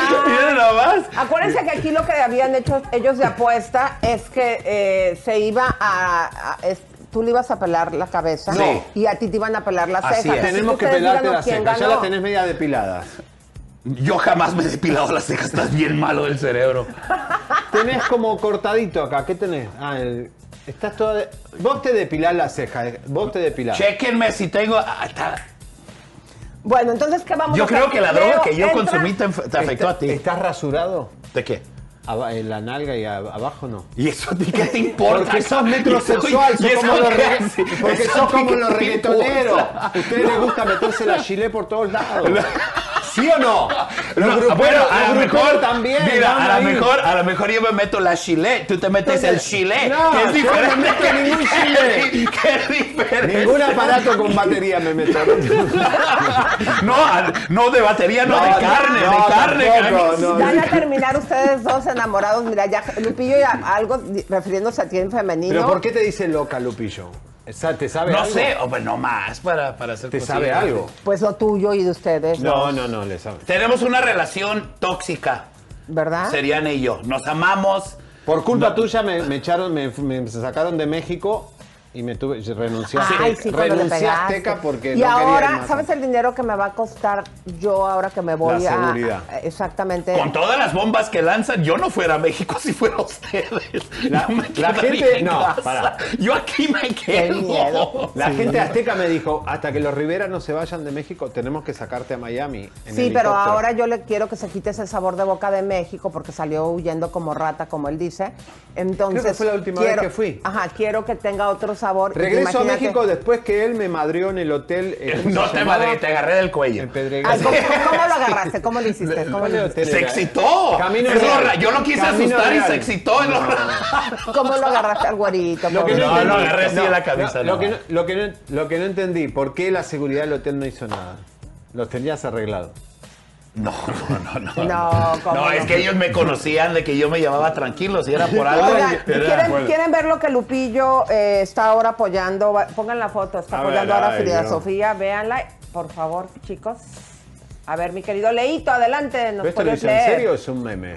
Enseña. Nomás. Acuérdense que aquí lo que habían hecho ellos de apuesta es que eh, se iba a, a- es- tú le ibas a pelar la cabeza Sí. y a ti te iban a pelar las Así cejas. es. Así tenemos que pelarte las cejas. Ya las tenés media depiladas. Yo jamás me he depilado las cejas, estás bien malo del cerebro. Tenés como cortadito acá. ¿Qué tenés? Ah, el- estás toda. de- Vos te depilás las cejas. eh, Vos te depilás. Chéquenme si tengo. ah, está- Bueno, entonces, ¿qué vamos a Yo hacer? creo que la droga Leo, que yo entra. consumí te, te afectó a ti. ¿Estás rasurado? ¿De qué? En la nalga y a- abajo no. ¿Y eso a ti qué te importa? Porque sos *laughs* ¿Y eso- metrosexual, sos eso como los, porque ¿Eso sos a como los reggaetoneros. A ustedes les gusta meterse la chile por todos lados. *laughs* ¿Sí o no? *laughs* Los No, gruperos- bueno, a lo mejor también. Mira, a lo mejor, a lo mejor yo me meto la chile, tú te metes el chile, No, que es yo no me diferente. meto ningún *laughs* chile. que es diferente. Ningún aparato con batería me meto. No, *laughs* no de batería, no, No, de carne, no, de carne. tampoco. Van a terminar ustedes dos enamorados. Mira, ya Lupillo ya algo refiriéndose a ti en femenino. ¿Pero por qué te dice loca, Lupillo? ¿Te sabe No algo? sé, o pues no más para, para hacer ¿Te sabe algo? Pues lo tuyo y de ustedes. No, dos, no, no, le sabe. Tenemos una relación tóxica, ¿Verdad? Seriana y yo. Nos amamos. Por culpa tuya me, me echaron, me, me sacaron de México y me tuve, renuncié, Ay, sí, renuncié a. Azteca porque y no quería ir ahora, más. ¿sabes el dinero que me va a costar yo ahora que me voy La a... seguridad. a- Exactamente. Con todas las bombas que lanzan, yo no fuera a México si fuera ustedes. La- gente- en no, casa. pará. Yo aquí me quedo. miedo. La Sí. gente azteca me dijo, hasta que los Rivera no se vayan de México, tenemos que sacarte a Miami. en Sí, pero helicóptero". ahora yo le quiero que se quite ese sabor de boca de México porque salió huyendo como rata, como él dice. Entonces, Creo que fue la última vez quiero- que fui. Ajá, quiero que tenga otro Regreso a México después que él me madrió en el hotel. eh, ¿cómo *laughs* No te madre, te agarré del cuello. En. Ay, ¿cómo, *laughs* cómo lo agarraste? ¿Cómo lo hiciste? ¿Cómo ¿Cuál lo, hotel Se excitó. Camino Es lo Real. ra- yo lo quise Camino asustar y se excitó. en lo No. raro. cómo lo agarraste al güerito? Lo que no, No, lo agarré así de la camisa, Lo, no. que no, lo, que no, lo que no entendí, ¿por qué la seguridad del hotel no hizo nada? Los tenías arreglados. No, no, no, no. No, ¿cómo No, no? es que ellos me conocían de que yo me llevaba tranquilo. Si era por algo. Oigan, era- ¿quieren, bueno. quieren ver lo que Lupillo eh, está ahora apoyando? Pongan la foto, está A apoyando ver, ahora a ay, Frida. Sofía, véanla, por favor, chicos. A ver, mi querido Leito, adelante, nos ¿Pero esto lo hizo en leer. serio o es un meme?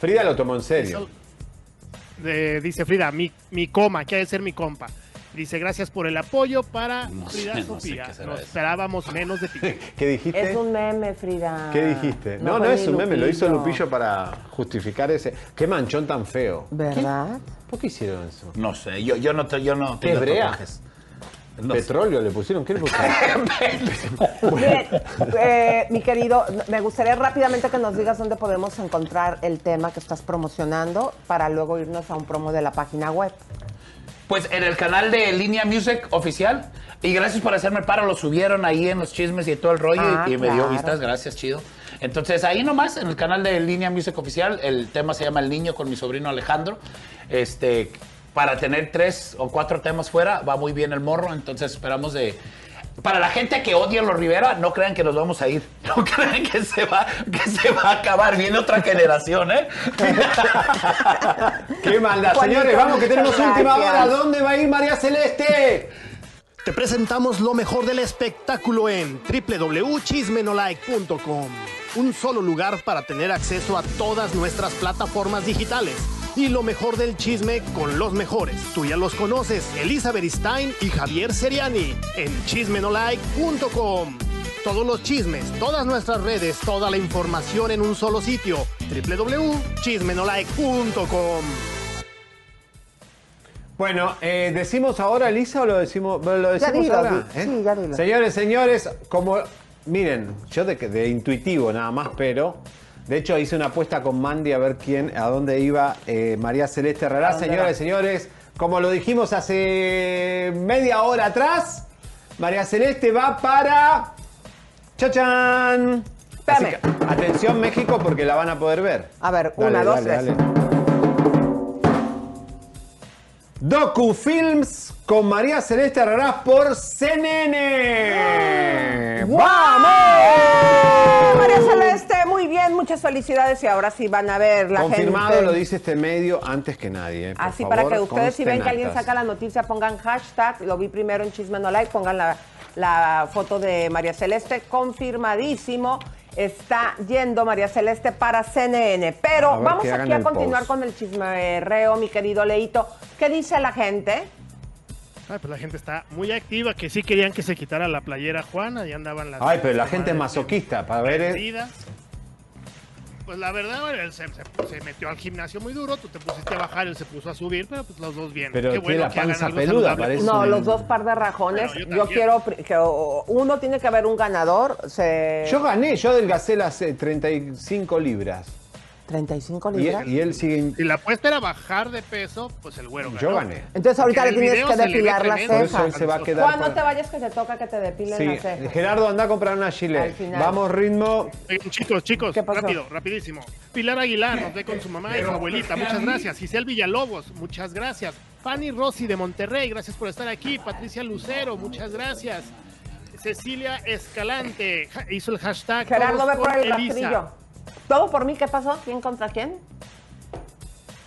Frida lo tomó en serio. De- dice Frida, mi, mi coma, que ha de ser mi compa. Dice, gracias por el apoyo para No Frida sé, no sé Sofía. será Nos esperábamos menos de ti. *laughs* ¿Qué dijiste? Es un meme, Frida. ¿Qué dijiste? No, no, es un meme, lo hizo Lupillo para justificar ese. Qué manchón tan feo. ¿Verdad? ¿Por qué hicieron eso? No sé, yo, yo no, te- yo no ¿Qué tengo brea? tatuajes. No sé. Petróleo le pusieron. ¿Qué le pusieron? *laughs* Miren, eh, mi querido, me gustaría rápidamente que nos digas dónde podemos encontrar el tema que estás promocionando para luego irnos a un promo de la página web. Pues en el canal de Línea Music oficial. Y gracias por hacerme el paro. Lo subieron ahí en los chismes y todo el rollo. Ah, y, y me dio vistas. Gracias, chido. Entonces ahí nomás, en el canal de Línea Music oficial, el tema se llama El Niño con mi sobrino Alejandro. Este, para tener tres o cuatro temas fuera, va muy bien el morro. Entonces esperamos de. Para la gente que odia a los Rivera, no crean que nos vamos a ir. *laughs* No crean que se va, que se va a acabar. Viene otra generación, ¿eh? *laughs* ¡Qué maldad! Señores, vamos que tenemos última hora. ¿Dónde va a ir María Celeste? Te presentamos lo mejor del espectáculo en www.chismenolike.com. Un solo lugar para tener acceso a todas nuestras plataformas digitales. Y lo mejor del chisme con los mejores. Tú ya los conoces, Elizabeth Stein y Javier Seriani en chismenolike.com. Todos los chismes, todas nuestras redes, toda la información en un solo sitio. www.chismenolike.com. Bueno, eh, ¿decimos ahora, Elisa, o lo decimos, lo decimos dilo, ahora? di- ¿eh? sí, ya dilo. Señores, señores, como. Miren, yo de, de intuitivo nada más, pero. De hecho, hice una apuesta con Mandy a ver quién, a dónde iba eh, María Celeste Herrera. ¿A dónde Señores, como lo dijimos hace media hora atrás, María Celeste va para. ¡Chachán! Así que, atención, México, porque la van a poder ver. A ver, Dale, una, dos, dale, tres. Docufilms con María Celeste Arrarás por CNN. ¡Vamos! Muchas felicidades y ahora sí van a ver la Confirmado, gente. lo dice este medio antes que nadie. eh, por Así favor, para que ustedes si ven que alguien saca la noticia pongan hashtag, lo vi primero en Chisme No Like, pongan la, la foto de María Celeste, confirmadísimo. Está yendo María Celeste para CNN. Pero vamos aquí a continuar post. con el chismerreo, mi querido Leito. ¿Qué dice la gente? Ay, pues la gente está muy activa, que sí querían que se quitara la playera Juana, y andaban las... Ay, pero la gente es masoquista. Para ver. Pues la verdad, él se, se- se metió al gimnasio muy duro, tú te pusiste a bajar, él se puso a subir, pero pues los dos bien. Pero Qué tiene la que hagan panza peluda, parece. No, los dos par de rajones. Bueno, yo yo quiero pri- que uno tiene que haber un ganador. Se... Yo gané, yo adelgacé las eh, 35 libras. 35 Y, libras. y él sigue. Si la apuesta era bajar de peso, pues el güero ganó. Yo gané. Entonces ahorita Porque le tienes que depilar las tremendo. Por eso él cejas. se va a quedar. Juan, no te vayas que te toca que te depilen Sí, las cejas. Gerardo, anda a comprar una Al chile. final. Vamos, ritmo. Oigan, chicos, chicos, ¿Qué pasó? rápido, rapidísimo. Pilar Aguilar nos ve con su mamá y su abuelita, muchas gracias. Giselle Villalobos, muchas gracias. Fanny Rossi de Monterrey, gracias por estar aquí. Patricia Lucero, muchas gracias. Cecilia Escalante hizo el hashtag. Gerardo, ve por el rastrillo. ¿Todo por mí? ¿Qué pasó? ¿Quién contra quién?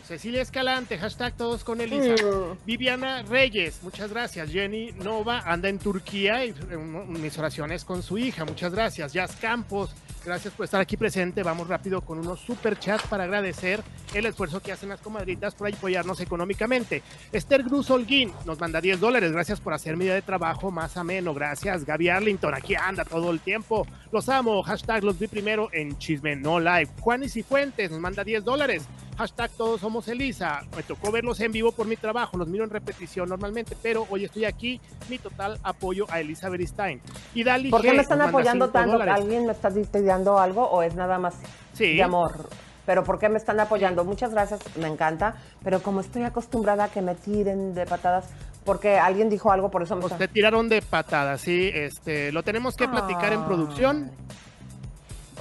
Cecilia Escalante, hashtag todos con Elisa. Mm. Viviana Reyes, muchas gracias. Jenny Nova anda en Turquía y eh, mis oraciones con su hija, muchas gracias. Jazz Campos, gracias por estar aquí presente. Vamos rápido con unos super chats para agradecer el esfuerzo que hacen las comadritas por apoyarnos económicamente. Esther Cruz Holguín nos manda 10 dólares, gracias por hacer mi día de trabajo más ameno. Gracias, Gaby Arlington, aquí anda todo el tiempo. Los amo, hashtag los vi primero en Chisme No Live. Juan y Cifuentes nos manda 10 dólares. Hashtag todos somos Elisa. Me tocó verlos en vivo por mi trabajo, los miro en repetición normalmente, pero hoy estoy aquí. Mi total apoyo a Elisa Beristain. Y Dali ¿Por qué G me están apoyando 5 tanto? dólares. ¿Alguien me está pidiendo algo o es nada más Sí. de amor? Pero ¿por qué me están apoyando? Muchas gracias, me encanta. Pero como estoy acostumbrada a que me tiren de patadas, Porque alguien dijo algo, por eso me Pues te tiraron de patada, sí. Este, lo tenemos que platicar en producción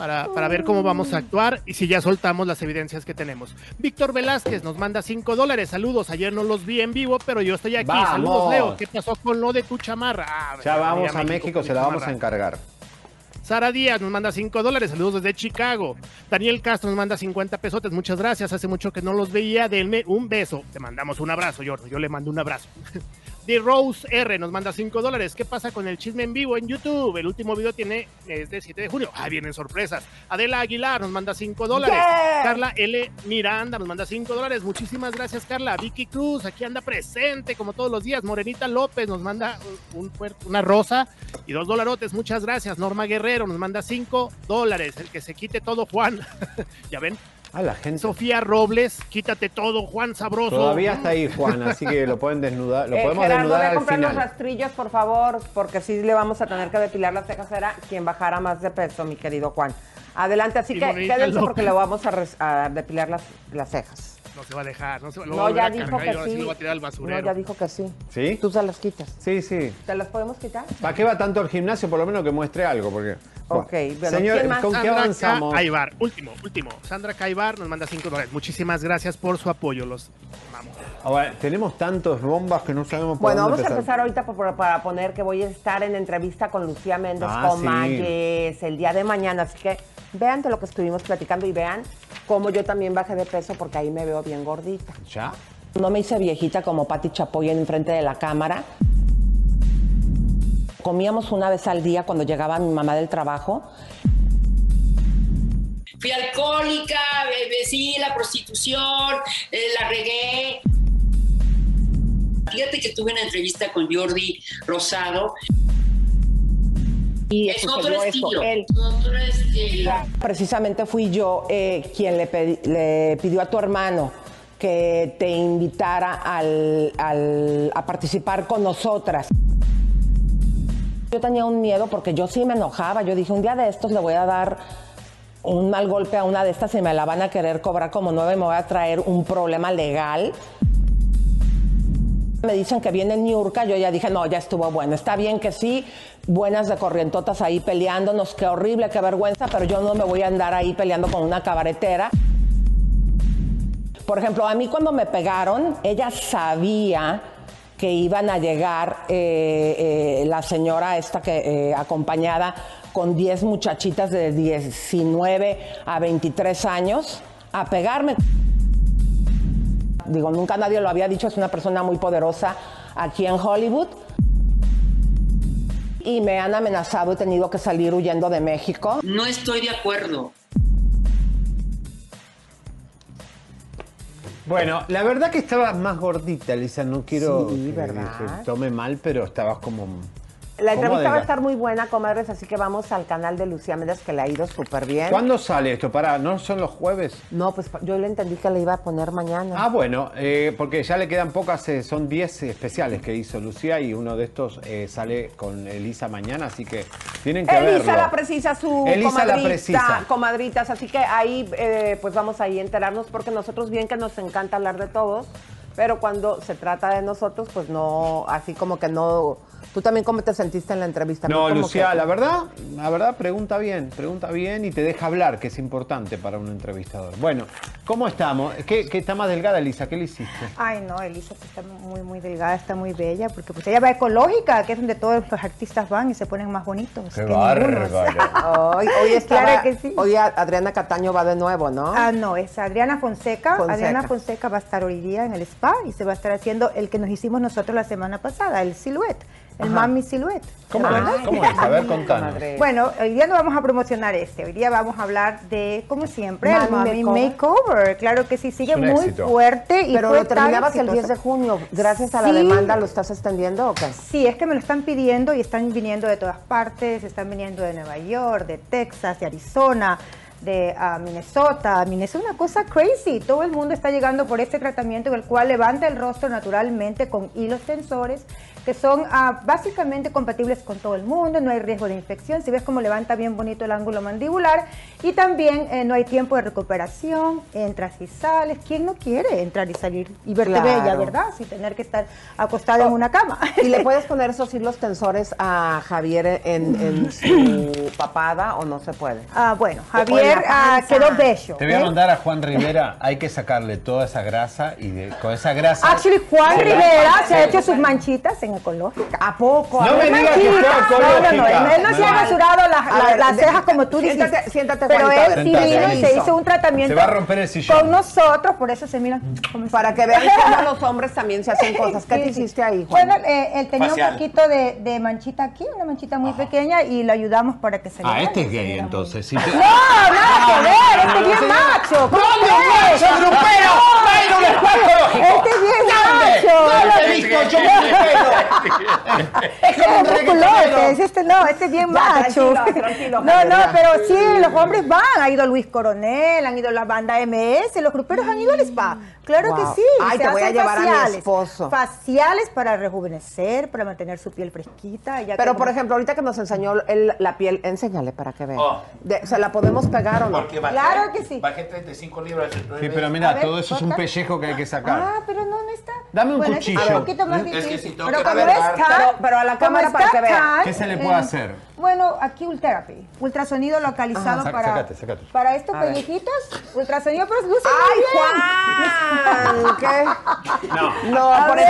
para, para ver cómo vamos a actuar y si ya soltamos las evidencias que tenemos. Víctor Velázquez nos manda 5 dólares. Saludos. Ayer no los vi en vivo, pero yo estoy aquí. ¡Vamos! Saludos, Leo. ¿Qué pasó con lo de tu chamarra? Ah, Ya vamos a México, se la vamos a encargar. Sara Díaz nos manda 5 dólares, saludos desde Chicago. Daniel Castro nos manda 50 pesotes, muchas gracias, hace mucho que no los veía, denme un beso. Te mandamos un abrazo, yo, yo le mando un abrazo. *laughs* The Rose R nos manda 5 dólares. ¿Qué pasa con el chisme en vivo en YouTube? El último video tiene es de 7 de junio. Ah, vienen sorpresas. Adela Aguilar nos manda 5 dólares. Yeah. Carla L. Miranda nos manda 5 dólares. Muchísimas gracias, Carla. Vicky Cruz, aquí anda presente como todos los días. Morenita López nos manda un, una rosa y dos dolarotes. Muchas gracias. Norma Guerrero nos manda 5 dólares. El que se quite todo, Juan. *laughs* ya ven. A la gente. Sofía Robles, quítate todo, Juan Sabroso. Todavía está ahí, Juan, así que lo pueden desnudar, lo Eh, podemos Gerardo, desnudar ve a al comprar los rastrillos, por favor, porque sí le vamos a tener que depilar las cejas. Era quien bajara más de peso, mi querido Juan. Adelante, así Y que quédense porque le vamos a, res- a depilar las, las cejas. No se va a dejar, no se va, No, ya a dijo que sí sí. lo va a tirar al No, ya dijo que sí. ¿Sí? Tú se las quitas. Sí, sí. ¿Te las podemos quitar? ¿Para qué va tanto al gimnasio? Por lo menos que muestre algo, porque... Ok, bueno, Señor, ¿quién más? ¿con qué Sandra avanzamos? Caibar, último, último. Sandra Caibar nos manda 5 dólares. Muchísimas gracias por su apoyo. Los amamos. Ahora, tenemos tantos bombas que no sabemos por Bueno, dónde vamos a empezar ahorita por- para poner que voy a estar en entrevista con Lucía Méndez Ah, sí. Comayes el día de mañana. Así que vean de lo que estuvimos platicando y vean cómo yo también bajé de peso porque ahí me veo bien gordita. ¿Ya? No me hice viejita como Pati Chapoy en frente de la cámara. Comíamos una vez al día cuando llegaba mi mamá del trabajo. Fui alcohólica, eh, sí, la prostitución, eh, la regué. Fíjate que tuve una entrevista con Jordi Rosado. Y es otro estilo. él. Otro estilo. Precisamente fui yo eh, quien le, pedi- le pidió a tu hermano que te invitara al- al- a participar con nosotras. Yo tenía un miedo porque yo sí me enojaba. Yo dije, un día de estos le voy a dar un mal golpe a una de estas y me la van a querer cobrar como nueve, me voy a traer un problema legal. Me dicen que viene Niurka, yo ya dije, no, ya estuvo bueno. Está bien que sí, buenas de corrientotas ahí peleándonos, qué horrible, qué vergüenza, pero yo no me voy a andar ahí peleando con una cabaretera. Por ejemplo, a mí cuando me pegaron, ella sabía que iban a llegar eh, eh, la señora esta que eh, acompañada con 10 muchachitas de 19 a 23 años a pegarme. Digo, nunca nadie lo había dicho, es una persona muy poderosa aquí en Hollywood. Y me han amenazado, he tenido que salir huyendo de México. No estoy de acuerdo. Bueno, la verdad que estabas más gordita, Lisa. No quiero Sí, que ¿verdad? se tome mal, pero estabas como... La entrevista va a estar muy buena, comadres, así que vamos al canal de Lucía Méndez, que le ha ido súper bien. ¿Cuándo sale esto? Para, ¿no son los jueves? No, pues yo le entendí que le iba a poner mañana. Ah, bueno, eh, porque ya le quedan pocas, eh, son 10 especiales que hizo Lucía y uno de estos eh, sale con Elisa mañana, así que tienen que Elisa verlo. la precisa, su Elisa la comadrita, precisa. comadritas, así que ahí eh, pues vamos ahí a enterarnos porque nosotros bien que nos encanta hablar de todos, pero cuando se trata de nosotros, pues no, así como que no... ¿Tú también cómo te sentiste en la entrevista? No, Lucía, que- la verdad, la verdad, pregunta bien, pregunta bien y te deja hablar, que es importante para un entrevistador. Bueno, ¿cómo estamos? ¿Qué, qué está más delgada, Elisa? ¿Qué le hiciste? Ay, no, Elisa está muy, muy delgada, está muy bella, porque pues ella va ecológica, que es donde todos los artistas van y se ponen más bonitos. Qué ningunos. *laughs* Hoy, hoy estaba- Claro que sí. Hoy Adriana Cataño va de nuevo, ¿no? Ah, no, es Adriana Fonseca. Fonseca. Adriana Fonseca va a estar hoy día en el spa y se va a estar haciendo el que nos hicimos nosotros la semana pasada, el silhouette, el Ajá. Mami Silhouette. ¿Cómo ¿Te es? acuerdas? ¿Cómo es? A ver, contanos. Bueno, hoy día no vamos a promocionar este, hoy día vamos a hablar de, como siempre, el Mami Makeover. Makeover. Claro que sí, sigue muy éxito. fuerte y Pero fue lo terminabas el 10 de junio. Gracias a la demanda, ¿lo estás extendiendo o qué? Sí, es que me lo están pidiendo y están viniendo de todas partes, están viniendo de Nueva York, de Texas, de Arizona, de ah, Minnesota. Minnesota es una cosa crazy. Todo el mundo está llegando por este tratamiento en el cual levanta el rostro naturalmente con hilos tensores que son ah, básicamente compatibles con todo el mundo, no hay riesgo de infección, si ves cómo levanta bien bonito el ángulo mandibular y también eh, no hay tiempo de recuperación, entras y sales, ¿quién no quiere entrar y salir y verte Claro. bella, verdad? Sin tener que estar acostada en una cama. ¿Y le *laughs* puedes poner esos hilos tensores a Javier en, en *laughs* su papada o no se puede? Ah, bueno, Javier ah, quedó bello. Te voy a mandar a Juan *laughs* Rivera, hay que sacarle toda esa grasa y de- con esa grasa. Actually, Juan Rivera se ha hecho sus manchitas en ecológica. ¿A poco? No me digas que fue. No, no, no, él no se ha rasurado las, ver, cejas como tú dices. siéntate- siéntate, Pero Juanita, él sí vino y se hizo? un tratamiento Se va a romper el sillón. con nosotros, por eso se mira Para que vean *laughs* cómo los hombres también se hacen cosas. ¿Qué te Sí, hiciste ahí, Juan? Bueno, eh, él tenía Facial. un poquito de, de manchita aquí, una manchita muy pequeña, y lo ayudamos para que se le Ah, este es gay entonces. sí te- No, nada que ver, este es bien macho. Este es bien macho. *laughs* Es como es este no, este es bien Ya, macho. tranquilo, tranquilo, No, no, pero sí, los hombres van. Ha ido Luis Coronel, han ido la banda MS, los gruperos han ido al spa. Claro Wow. que sí. Ay, se te voy a llevar a mi faciales. esposo. Faciales para rejuvenecer, para mantener su piel fresquita. ya Pero, que- por ejemplo, ahorita que nos enseñó el- la piel, enséñale para que vean. Oh. ¿Se la podemos pegar o no? Porque bajé, Claro que sí. bajé 35 libras. Sí, pero mira, ver, todo eso es un pellejo que hay que sacar. Ah, pero no, no está. Dame un Bueno, es cuchillo. un poquito más Es que difícil. si pero que como es tan- Pero- pero a la cámara para que vean. tan, ¿Qué se le puede eh, hacer? Bueno, aquí Ultherapy, ultrasonido localizado Ajá. para, Sácate, sácate. para estos A ver. pellejitos, ultrasonido, pero luce ¡Ay, muy bien. Juan! ¿Qué? No. No, por eso.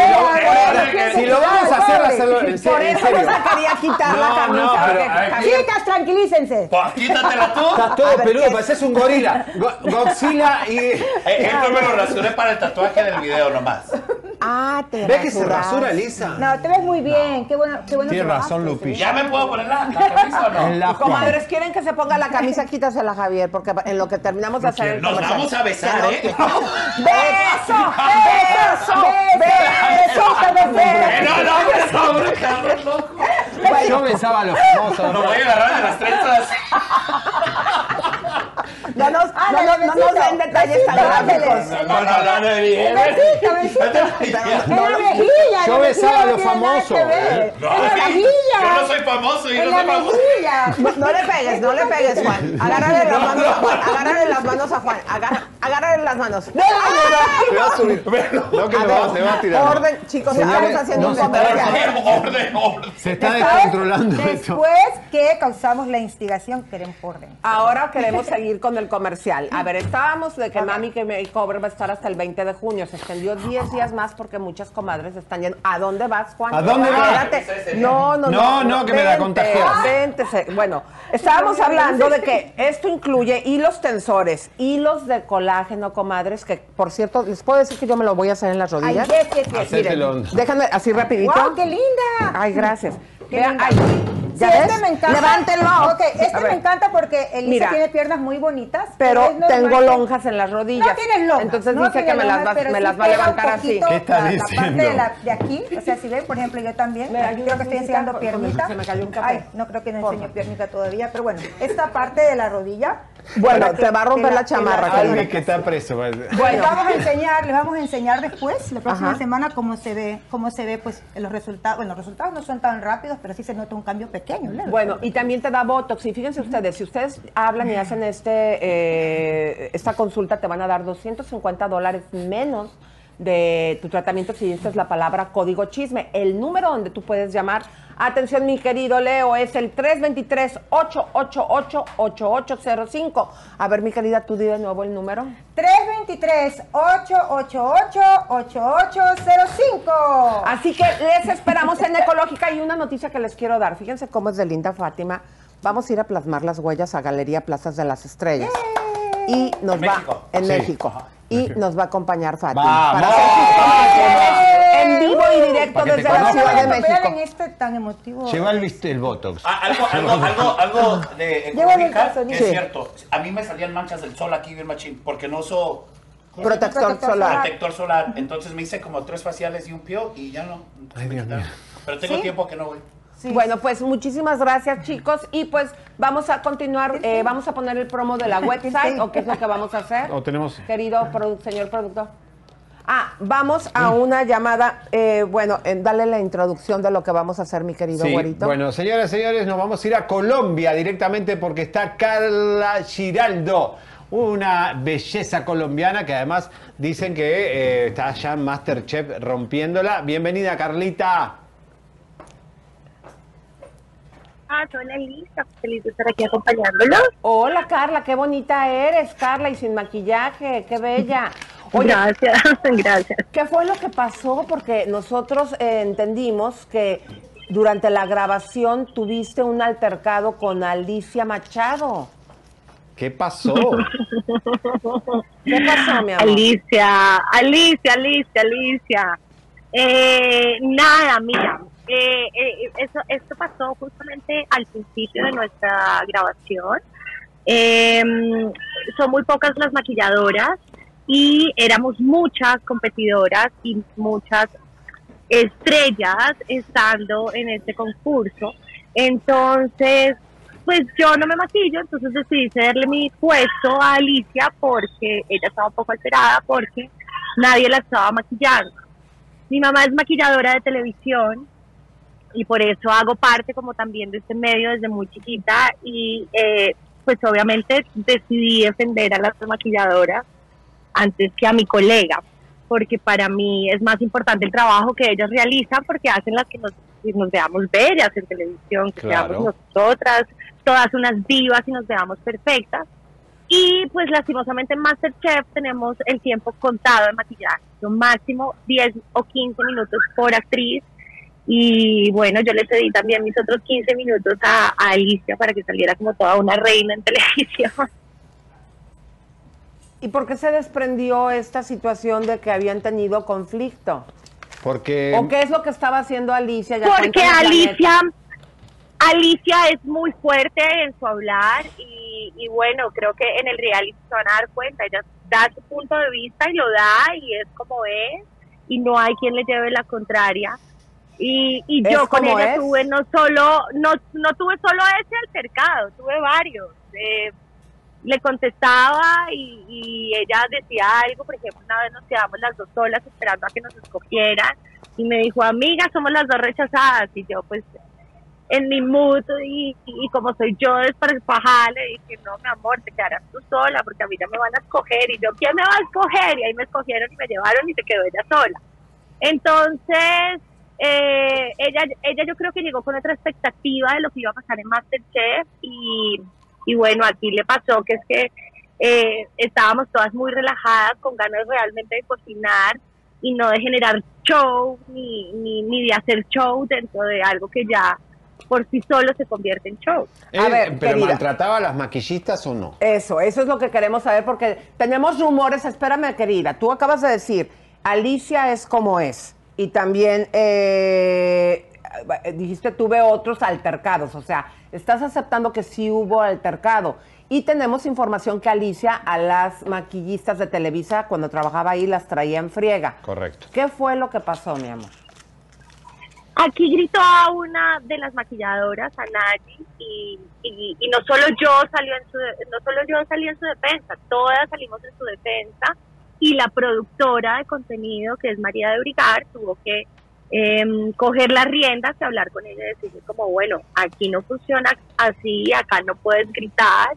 Si lo vamos a hacer, hacerlo en serio. Por eso no se quería quitar la No, camisa. Chicas, tranquilícense. Pues quítatela tú. Estás todo peludo, pareces un gorila. Go- Godzilla y. Eh, Esto me lo rasuré para el tatuaje del video nomás. Ah, te ¿Ve que se rasura lisa? No, te ves muy bien. Qué bueno, qué bueno Tiene trabajaste, razón, sí. Lupilla. ¿Ya me puedo poner la, la camisa o *laughs* no? La. Comadres, ¿quieren que se ponga la camisa? Quítasela, Javier, porque en lo que terminamos de hacer el Nos vamos a besar, ¿eh? *laughs* ¡Beso! ¡Beso! ¡Beso! ¡Beso! Eh, No, no, hombre, cabrón, loco. Yo besaba a los famosos. Lo voy a agarrar de las trenzas. No nos, Ah, no, nos- no nos den detalles tan gráficos. No, no, no, no, la mejilla. Yo besaba a no los famosos. No, mejilla. Yo no soy famoso, yo no soy famoso. No, no le pegues, no le pegues, Juan. Agárrale las manos a Juan. Agárrale las manos a Juan. Agárrale las manos. Se va a subir. No, que A lo ver, va, se va a tirar. Orden, chicos, estamos haciendo no un comercial. Orden, orden, orden. Se está Después- descontrolando esto. Después que causamos la instigación, queremos orden. Ahora queremos seguir con el comercial. A ver, estábamos de que Mami que me cobre va a estar hasta el 20 de junio. Se extendió 10 días más porque muchas comadres están yendo. ¿A dónde vas, Juan? ¿A dónde vas? Espérate. No, no, no. No, no, que me la se- Bueno, estábamos hablando de que esto incluye hilos tensores, hilos de colágeno, comadres, que por cierto, les puedo decir que yo me lo voy a hacer en las Ay, rodillas. yes, yes, yes. Hacértelo. Miren, déjame así rapidito. ¡Wow, qué linda! Ay, gracias. Qué ay, Sí, ¿ya este me encanta. Levántenlo. Ok, este me encanta porque Elisa Mira. tiene piernas muy bonitas. Pero tengo lonjas en las rodillas. No tienes lonjas. Entonces no dice que me las va, me sí las va a levantar así. ¿Qué está la- la diciendo? parte de, la- de aquí, o sea, si ven, por ejemplo, yo también, creo que estoy enseñando piernita. se me cayó un café. Ay, no creo que no enseño piernita todavía, pero bueno, esta parte de la rodilla. Bueno, te va a romper la chamarra, Alguien que está preso. les vamos a enseñar, les vamos a enseñar después, la próxima Ajá. semana, cómo se ve, cómo se ve, pues, los resultados. Bueno, los resultados no son tan rápidos, pero sí se nota un cambio pequeño. leve. Bueno, y también te da Botox. Y fíjense ustedes, si ustedes hablan y hacen este eh, esta consulta, te van a dar 250 dólares menos de tu tratamiento si dices la palabra código chisme. El número donde tú puedes llamar, atención mi querido Leo, es el 323-888-8805. A ver, mi querida, tú di de nuevo el número. 323-888-8805. Así que les esperamos en Ecológica y una noticia que les quiero dar. Fíjense cómo es de linda Fátima. Vamos a ir a plasmar las huellas a Galería Plazas de las Estrellas. Y nos En va México. en Sí. México. Y nos va a acompañar Fátima. Vamos. para hacer en vivo y directo desde la. Ciudad de México. en este tan emotivo. Lleva el, el Botox. Ah, algo, algo, algo, algo de calzonil. que Sí. es cierto. A mí me salían manchas del sol aquí bien machín porque no uso. Protector Protector solar. protector solar. Entonces me hice como tres faciales y un pio y ya no. Ay, Dios mío. Pero tengo ¿Sí? tiempo que no voy. Bueno, pues muchísimas gracias, chicos. Y pues vamos a continuar. eh, vamos a poner el promo de la website. ¿O qué es lo que vamos a hacer? O tenemos. Querido produ- señor productor. Ah, vamos a una llamada. eh, bueno, eh, dale la introducción de lo que vamos a hacer, mi querido Sí, güerito. bueno, señoras y señores, nos vamos a ir a Colombia directamente porque está Carla Giraldo, una belleza colombiana que además dicen que eh, está ya en Masterchef rompiéndola. Bienvenida, Carlita. Ah, hola Lisa, feliz de estar aquí acompañándolos. Hola, Carla, qué bonita eres, Carla, y sin maquillaje, qué bella. *laughs* Gracias, *laughs* gracias. ¿Qué fue lo que pasó? Porque nosotros eh, entendimos que durante la grabación tuviste un altercado con Alicia Machado. ¿Qué pasó? *laughs* ¿Qué pasó, mi amor? Alicia, Alicia, Alicia, Alicia. Eh, nada, mira, eh, eh, eso, esto pasó justamente al principio de nuestra grabación. Eh, son muy pocas las maquilladoras y éramos muchas competidoras y muchas estrellas estando en este concurso. Entonces, pues yo no me maquillo, entonces decidí cederle mi puesto a Alicia porque ella estaba un poco alterada porque nadie la estaba maquillando. Mi mamá es maquilladora de televisión y por eso hago parte como también de este medio desde muy chiquita y eh, pues obviamente decidí defender a las maquilladoras antes que a mi colega porque para mí es más importante el trabajo que ellas realizan porque hacen las que nos, que nos veamos bellas en televisión, que Claro. seamos nosotras todas unas divas y nos veamos perfectas. Y pues lastimosamente en Masterchef tenemos el tiempo contado de maquillaje, un máximo 10 o 15 minutos por actriz. Y bueno, yo le cedí también mis otros 15 minutos a, a Alicia para que saliera como toda una reina en *laughs* televisión. ¿Y por qué se desprendió esta situación de que habían tenido conflicto? Porque ¿O qué es lo que estaba haciendo Alicia? Ya Porque Alicia. Alicia es muy fuerte en su hablar y, y bueno, creo que en el reality se van a dar cuenta, ella da su punto de vista y lo da y es como es y no hay quien le lleve la contraria. Y, y ¿Es yo con ella es? tuve no solo, no, no tuve solo ese altercado, tuve varios. Eh, le contestaba y, y ella decía algo, por ejemplo, una vez nos quedamos las dos solas esperando a que nos escogieran y me dijo, amiga, somos las dos rechazadas y yo pues en mi mood y, y como soy yo desparpajada le dije, no, mi amor, te quedarás tú sola porque a mí ya me van a escoger y yo, ¿quién me va a escoger? Y ahí me escogieron y me llevaron y se quedó ella sola. Entonces, eh, ella, ella yo creo que llegó con otra expectativa de lo que iba a pasar en Masterchef y, y bueno, aquí le pasó que es que eh, estábamos todas muy relajadas, con ganas realmente de cocinar y no de generar show ni, ni, ni de hacer show dentro de algo que ya por sí solo se convierte en show. Eh, ¿Pero maltrataba a las maquillistas o no? Eso, eso es lo que queremos saber porque tenemos rumores. Espérame, querida, tú acabas de decir, Alicia es como es. Y también eh, dijiste, tuve otros altercados. O sea, estás aceptando que sí hubo altercado. Y tenemos información que Alicia a las maquillistas de Televisa, cuando trabajaba ahí, las traía en friega. Correcto. ¿Qué fue lo que pasó, mi amor? Aquí gritó a una de las maquilladoras, a Nayi, y, y, y no solo yo salió en su de- no solo yo salí en su defensa, todas salimos en su defensa y la productora de contenido, que es María de Brigar, tuvo que em, coger las riendas y hablar con ella y decirle como, bueno, aquí no funciona así, acá no puedes gritar,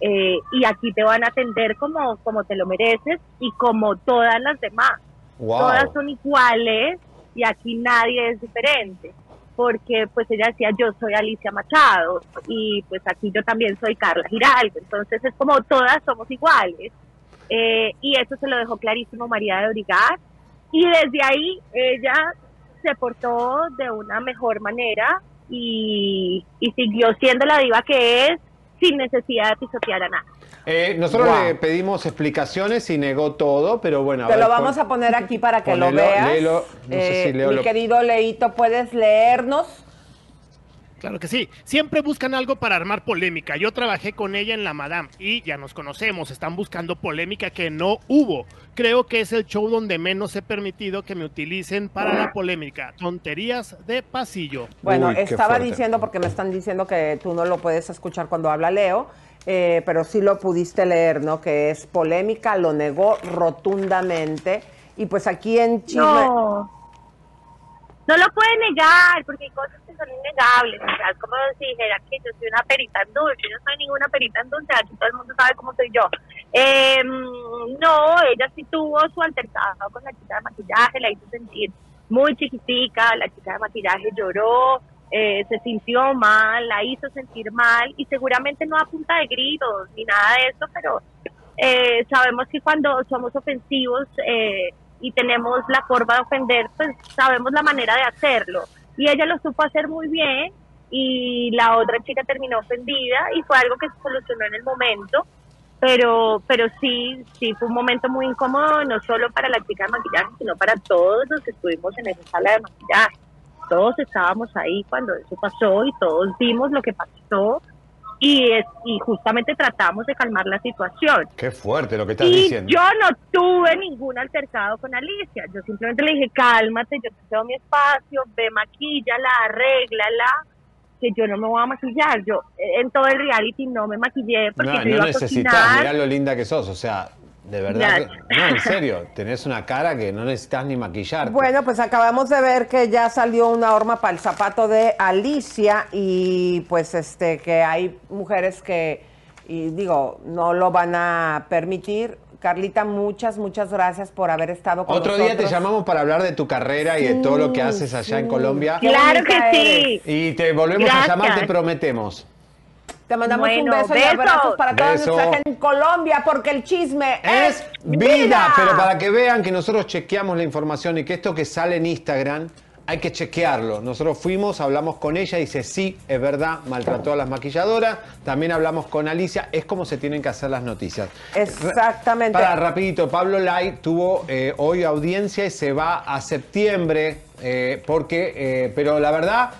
eh, y aquí te van a atender como, como te lo mereces y como todas las demás. Wow. Todas son iguales y aquí nadie es diferente. Porque pues ella decía, yo soy Alicia Machado y pues aquí yo también soy Carla Giraldo. Entonces es como todas somos iguales. Eh, y eso se lo dejó clarísimo María de Brigar. Y desde ahí ella se portó de una mejor manera y, y siguió siendo la diva que es sin necesidad de pisotear a nadie. Eh, nosotros Wow. le pedimos explicaciones y negó todo, pero bueno. a Te ver, lo vamos pon- a poner aquí para que lo veas. léelo. No sé Eh, si leo mi lo- querido Leito, ¿puedes leernos? Claro que sí. Siempre buscan algo para armar polémica. Yo trabajé con ella en la Madame y ya nos conocemos. Están buscando polémica que no hubo. Creo que es el show donde menos he permitido que me utilicen para la polémica. Tonterías de pasillo. Bueno, estaba diciendo, porque me están diciendo que tú no lo puedes escuchar cuando habla Leo, eh, pero sí lo pudiste leer, ¿no? Que es polémica, lo negó rotundamente Y pues aquí en Chile... No. No lo puede negar, porque hay cosas que son innegables. Como si dijera que yo soy una perita en dulce. Yo no soy ninguna perita en dulce, aquí todo el mundo sabe cómo soy yo. Eh, no, ella sí tuvo su altercado con la chica de maquillaje, la hizo sentir muy chiquitica, la chica de maquillaje lloró, eh, se sintió mal, la hizo sentir mal y seguramente no a punta de gritos ni nada de eso, pero eh, sabemos que cuando somos ofensivos eh, y tenemos la forma de ofender, pues sabemos la manera de hacerlo. Y ella lo supo hacer muy bien y la otra chica terminó ofendida y fue algo que se solucionó en el momento. Pero, pero sí, sí fue un momento muy incómodo, no solo para la chica de maquillaje, sino para todos los que estuvimos en esa sala de maquillaje. Todos estábamos ahí cuando eso pasó y todos vimos lo que pasó y, es, y justamente tratamos de calmar la situación. Qué fuerte lo que estás Y diciendo. yo no tuve ningún altercado con Alicia. Yo simplemente le dije, cálmate, yo te cedo mi espacio, ve, maquíllala, arréglala, que yo no me voy a maquillar. Yo eh, en todo el reality no me maquillé porque No, yo no iba a necesitas, cocinar. mirá lo linda que sos, o sea, de verdad. No, en serio, tenés una cara que no necesitas ni maquillar. Bueno, pues acabamos de ver que ya salió una horma para el zapato de Alicia y pues este que hay mujeres que y digo, no lo van a permitir. Carlita, muchas, muchas gracias por haber estado con Otro día te nosotros. llamamos para hablar de tu carrera y de todo lo que haces allá en Colombia. Claro que sí. Y te volvemos a llamar, te prometemos. Te mandamos un beso y besos. abrazos para toda Beso. nuestra gente en Colombia porque el chisme es, Vida, pero para que vean que nosotros chequeamos la información y que esto que sale en Instagram hay que chequearlo. Nosotros fuimos, hablamos con ella y dice, sí, es verdad, maltrató a las maquilladoras. También hablamos con Alicia, es como se tienen que hacer las noticias. Exactamente. Para rapidito, Pablo Lai tuvo eh, hoy audiencia y se va a septiembre, eh, porque, eh, pero la verdad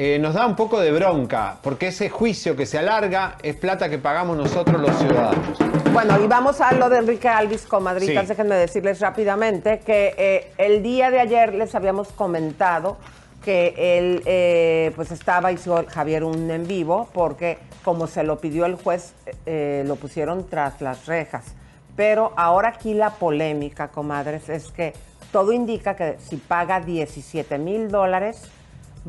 eh, nos da un poco de bronca, porque ese juicio que se alarga es plata que pagamos nosotros los ciudadanos. Bueno, y vamos a lo de Enrique Alvis, comadritas. Sí. Déjenme decirles rápidamente que eh, el día de ayer les habíamos comentado que él eh, pues estaba, hizo Javier un en vivo, porque como se lo pidió el juez, eh, lo pusieron tras las rejas. Pero ahora aquí la polémica, comadres, es que todo indica que si paga 17 mil dólares,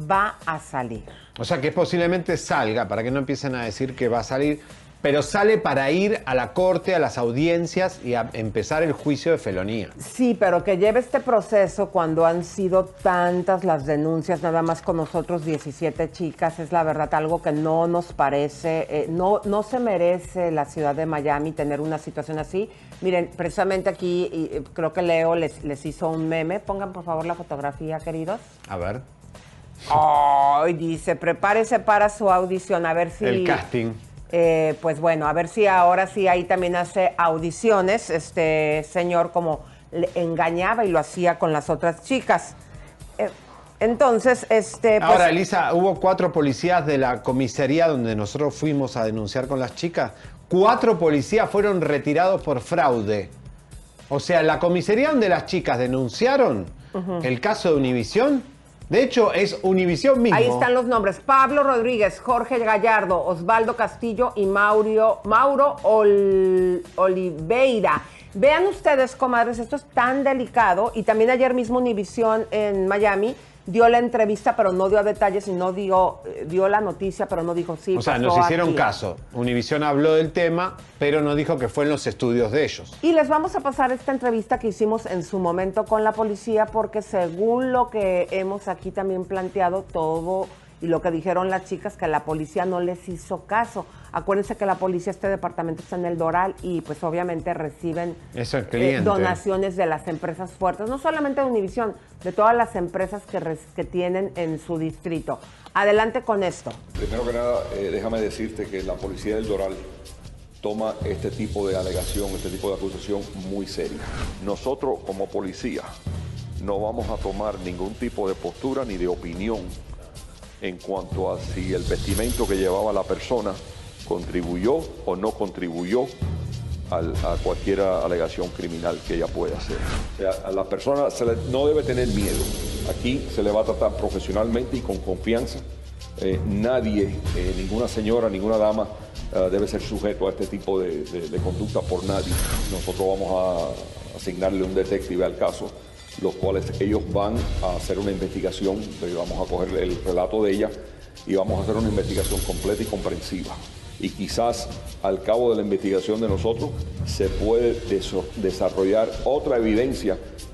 va a salir. O sea que posiblemente salga, para que no empiecen a decir que va a salir, pero sale para ir a la corte, a las audiencias y a empezar el juicio de felonía. Sí, pero que lleve este proceso cuando han sido tantas las denuncias, nada más con nosotros 17 chicas, es la verdad algo que no nos parece, eh, no, no se merece la ciudad de Miami tener una situación así. Miren, precisamente aquí y, eh, creo que Leo les, les hizo un meme. Pongan por favor la fotografía, queridos. A ver, Ay, dice, prepárese para su audición, a ver si... el casting. Eh, pues bueno, a ver si ahora sí ahí también hace audiciones, este señor como le engañaba y lo hacía con las otras chicas. Eh, entonces, este, pues, Ahora, Elisa, hubo cuatro policías de la comisaría donde nosotros fuimos a denunciar con las chicas. Cuatro policías fueron retirados por fraude. O sea, la comisaría donde las chicas denunciaron el caso de Univisión, de hecho, es Univisión mismo. ahí están los nombres. Pablo Rodríguez, Jorge Gallardo, Osvaldo Castillo y Mauro, Mauro Ol- Oliveira. Vean ustedes, comadres, esto es tan delicado. Y también ayer mismo Univisión en Miami dio la entrevista, pero no dio detalles y no dio, eh, dio la noticia, pero no dijo sí. o sea, pasó nos hicieron aquí. caso. Univisión habló del tema, pero no dijo que fue en los estudios de ellos. Y les vamos a pasar esta entrevista que hicimos en su momento con la policía, porque según lo que hemos aquí también planteado, todo y lo que dijeron las chicas, que la policía no les hizo caso. Acuérdense que la policía, este departamento está en el Doral y pues obviamente reciben eh, donaciones de las empresas fuertes, no solamente de Univisión, de todas las empresas que, res- que tienen en su distrito. Adelante con esto. Primero que nada, eh, déjame decirte que la policía del Doral toma este tipo de alegación, este tipo de acusación muy seria. Nosotros como policía no vamos a tomar ningún tipo de postura ni de opinión en cuanto a si el vestimento que llevaba la persona contribuyó o no contribuyó al- a cualquier alegación criminal que ella pueda hacer. O sea, a la persona no debe tener miedo. Aquí se le va a tratar profesionalmente y con confianza. Eh, nadie, eh, ninguna señora, ninguna dama eh, debe ser sujeto a este tipo de, de- de conducta por nadie. Nosotros vamos asignarle un detective al caso, los cuales ellos van a hacer una investigación, vamos a coger el relato de ella y vamos a hacer una investigación completa y comprensiva. Y quizás al cabo de la investigación de nosotros se puede desarrollar otra evidencia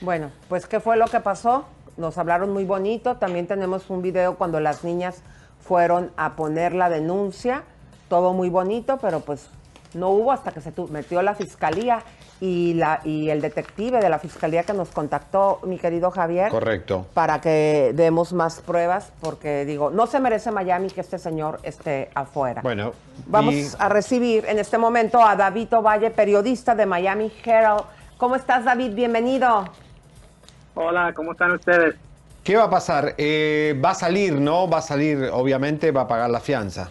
Bueno, pues ¿qué fue lo que pasó? Nos hablaron muy bonito. También tenemos un video cuando las niñas fueron a poner la denuncia. Todo muy bonito, pero pues no hubo hasta que se metió la fiscalía y, la, y el detective de la fiscalía que nos contactó, mi querido Javier. Correcto. Para que demos más pruebas, porque digo, no se merece Miami que este señor esté afuera. Bueno, Vamos y- a recibir en este momento a David Ovalle, periodista de Miami Herald. ¿Cómo estás, David? Bienvenido. Hola, ¿cómo están ustedes? ¿Qué va a pasar? Eh, va a salir, ¿no? Va a salir, obviamente, va a pagar la fianza.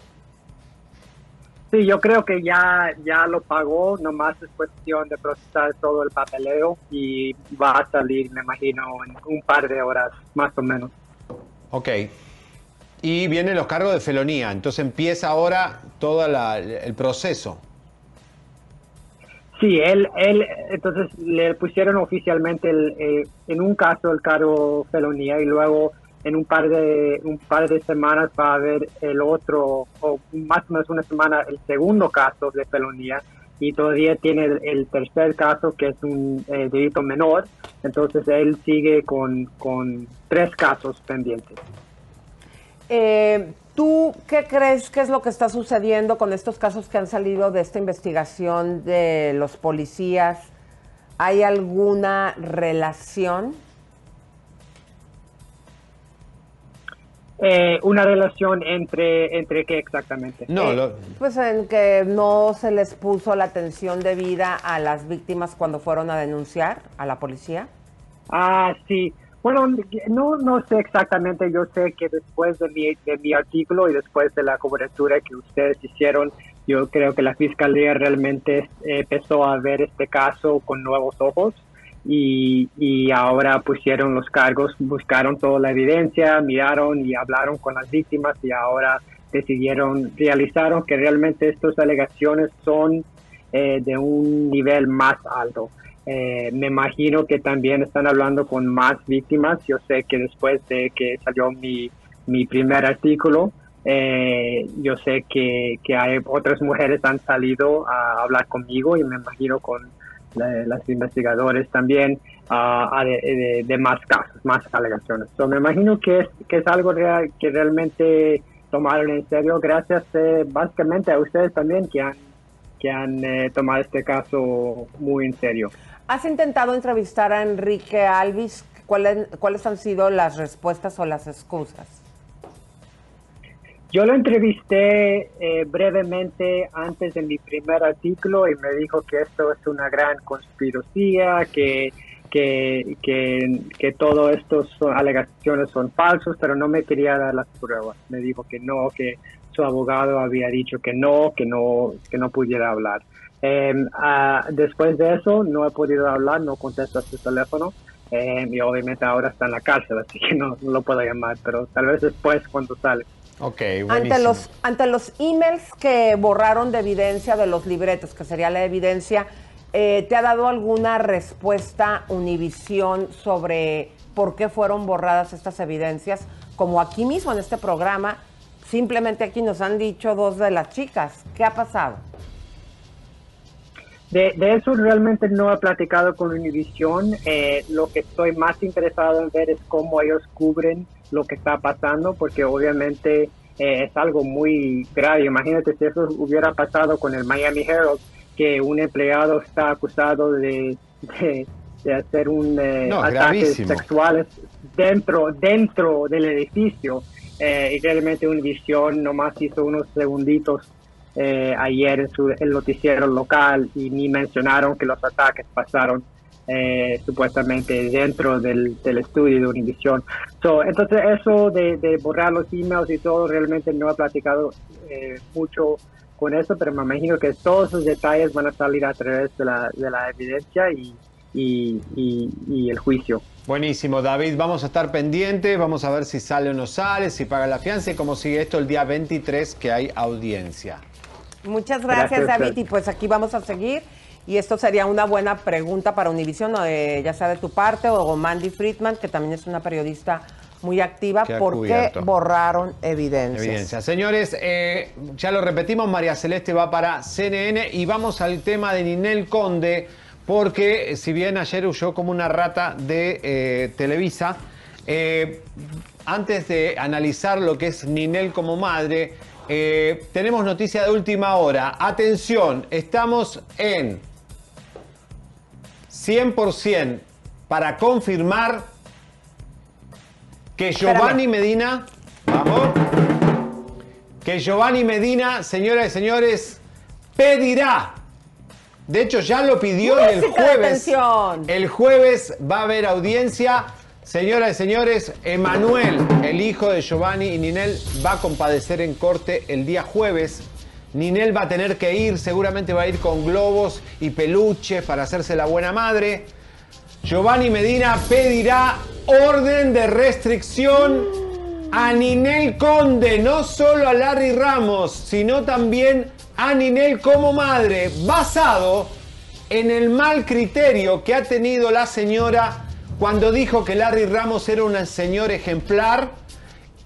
Sí, yo creo que ya, ya lo pagó, nomás es cuestión de procesar todo el papeleo y va a salir, me imagino, en un par de horas, más o menos. Ok. Y vienen los cargos de felonía, entonces empieza ahora todo el proceso. Sí, él, él, entonces le pusieron oficialmente el, eh, en un caso el cargo felonía y luego en un par de un par de semanas va a haber el otro o más o menos una semana el segundo caso de felonía y todavía tiene el, tercer caso que es un eh, delito menor. Entonces él sigue con, con tres casos pendientes. Eh, ¿Tú qué crees que es lo que está sucediendo con estos casos que han salido de esta investigación de los policías? ¿Hay alguna relación? Eh, una relación entre entre qué exactamente No, Eh, Pues en que no se les puso la atención debida a las víctimas cuando fueron a denunciar a la policía. Ah, sí. Bueno, no, no sé exactamente. Yo sé que después de mi, de mi artículo y después de la cobertura que ustedes hicieron, yo creo que la fiscalía realmente eh, empezó a ver este caso con nuevos ojos y, y ahora pusieron los cargos, buscaron toda la evidencia, miraron y hablaron con las víctimas y ahora decidieron, realizaron que realmente estas alegaciones son eh, de un nivel más alto. Eh, me imagino que también están hablando con más víctimas. Yo sé que después de que salió mi, mi primer artículo, eh, yo sé que, que hay otras *laughs* mujeres han salido a hablar conmigo y me imagino con la- las investigadores también de- de más casos, más alegaciones. So, me imagino que es, que es algo real, que realmente tomaron en serio gracias eh, básicamente a ustedes también que han, que han eh, tomado este caso muy en serio. ¿Has intentado entrevistar a Enrique Alvis? ¿Cuáles, ¿Cuáles han sido las respuestas o las excusas? Yo lo entrevisté eh, brevemente antes de mi primer artículo y me dijo que esto es una gran conspiración, que, que, que, que todo esto son alegaciones son falsos, pero no me quería dar las pruebas. Me dijo que no, que su abogado había dicho que no, que no, que no pudiera hablar. Eh, ah, después de eso no he podido hablar, no contesta su teléfono. eh, y obviamente ahora está en la cárcel, así que no, no lo puedo llamar, pero tal vez después cuando sale. Ok, Ante los, ante los emails que borraron de evidencia de los libretos, que sería la evidencia, eh, ¿te ha dado alguna respuesta Univisión sobre por qué fueron borradas estas evidencias? Como aquí mismo en este programa Simplemente aquí nos han dicho dos de las chicas. ¿Qué ha pasado? De, de eso realmente no he platicado con Univision. Eh, lo que estoy más interesado en ver es cómo ellos cubren lo que está pasando, porque obviamente eh, es algo muy grave. Imagínate si eso hubiera pasado con el Miami Herald, que un empleado está acusado de, de, de hacer un eh, No, ataques sexuales dentro dentro del edificio. Eh, y realmente Univision nomás hizo unos segunditos eh, ayer en su el noticiero local y ni mencionaron que los ataques pasaron eh, supuestamente dentro del, del estudio de Univision. So, entonces eso de, de borrar los emails y todo realmente no he platicado eh, mucho con eso, pero me imagino que todos esos detalles van a salir a través de la, de la evidencia y, y, y- y el juicio. Buenísimo, David. Vamos a estar pendientes, vamos a ver si sale o no sale, si paga la fianza y cómo sigue esto el día 23 que hay audiencia. Muchas gracias, Gracias, David. Y pues aquí vamos a seguir. Y esto sería una buena pregunta para Univision, o de- ya sea de tu parte o Mandy Friedman, que también es una periodista muy activa. ¿Por qué borraron evidencias? Evidencia. Señores, eh, ya lo repetimos, María Celeste va para CNN y vamos al tema de Ninel Conde, porque eh, si bien ayer huyó como una rata de eh, Televisa, eh, antes de analizar lo que es Ninel como madre, eh, tenemos noticia de última hora. Atención, estamos en 100% para confirmar que Giovanni Medina, vamos, que Giovanni Medina, señoras y señores, pedirá. De hecho, ya lo pidió y el jueves. El jueves va a haber audiencia. Señoras y señores, Emanuel, el hijo de Giovanni y Ninel, va a compadecer en corte el día jueves. Ninel va a tener que ir, seguramente va a ir con globos y peluches para hacerse la buena madre. Giovanni Medina pedirá orden de restricción a Ninel Conde, no solo a Larry Ramos, sino también a Ninel como madre, basado en el mal criterio que ha tenido la señora cuando dijo que Larry Ramos era un señor ejemplar.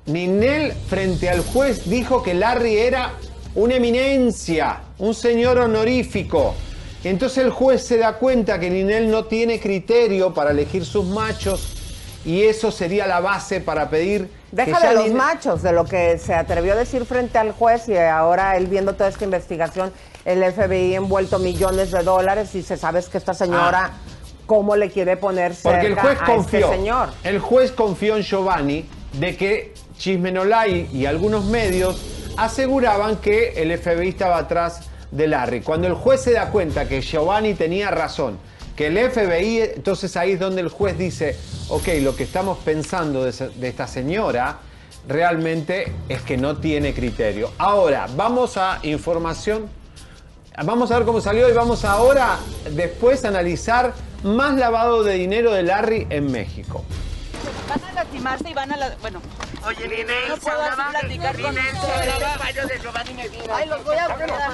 Ninel frente al juez dijo que Larry era una eminencia, un señor honorífico. Entonces el juez se da cuenta que Ninel no tiene criterio para elegir sus machos y eso sería la base para pedir Deja de los Ninel- machos, de lo que se atrevió a decir frente al juez y ahora él viendo toda esta investigación, el FBI envuelto millones de dólares y se sabe que esta señora, ¿cómo le quiere poner cerca Porque el juez a confió. este señor? El juez confió en Giovanni de que Chismenolay y algunos medios aseguraban que el FBI estaba atrás de Larry. Cuando el juez se da cuenta que Giovanni tenía razón, que el FBI, entonces ahí es donde el juez dice, ok, lo que estamos pensando de, de esta señora realmente es que no tiene criterio. Ahora, vamos a información Vamos a ver cómo salió y vamos ahora después a analizar más lavado de dinero de Larry en México. Van a lastimarse y van a la... Bueno. Oye, Ninel, no puedo así platicar con ustedes. Ay, los voy a volver a...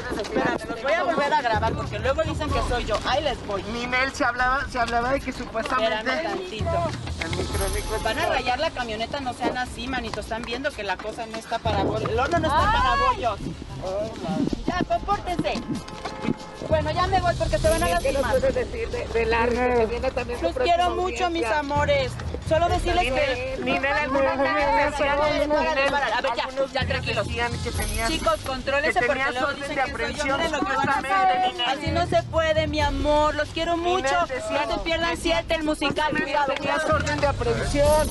Los voy a volver a grabar porque luego dicen que soy yo. Ahí les voy. Ninel se hablaba, se hablaba de que supuestamente. Tantito. Van a rayar la camioneta, no sean así, manito. Están viendo que la cosa no está para bollos. El horno no está para bollos. Ya, compórtense. Bueno, ya me voy porque se van a Ninel, ¿qué lastimar. puedes decir de- de Larry, que viene también Los quiero mucho, mis amores. Solo decirles que... Decían- Párale, párale, Ninel, párale. A ver, ya, ya, tranquilos. que tenías- Chicos, contrólense que porque luego orden dicen de que soy yo. Miren lo que van a hacer. Así no se puede, mi amor. Los quiero mucho. decía- No se pierdan siete, el musical. Cuidado, Tenías orden de aprehensión.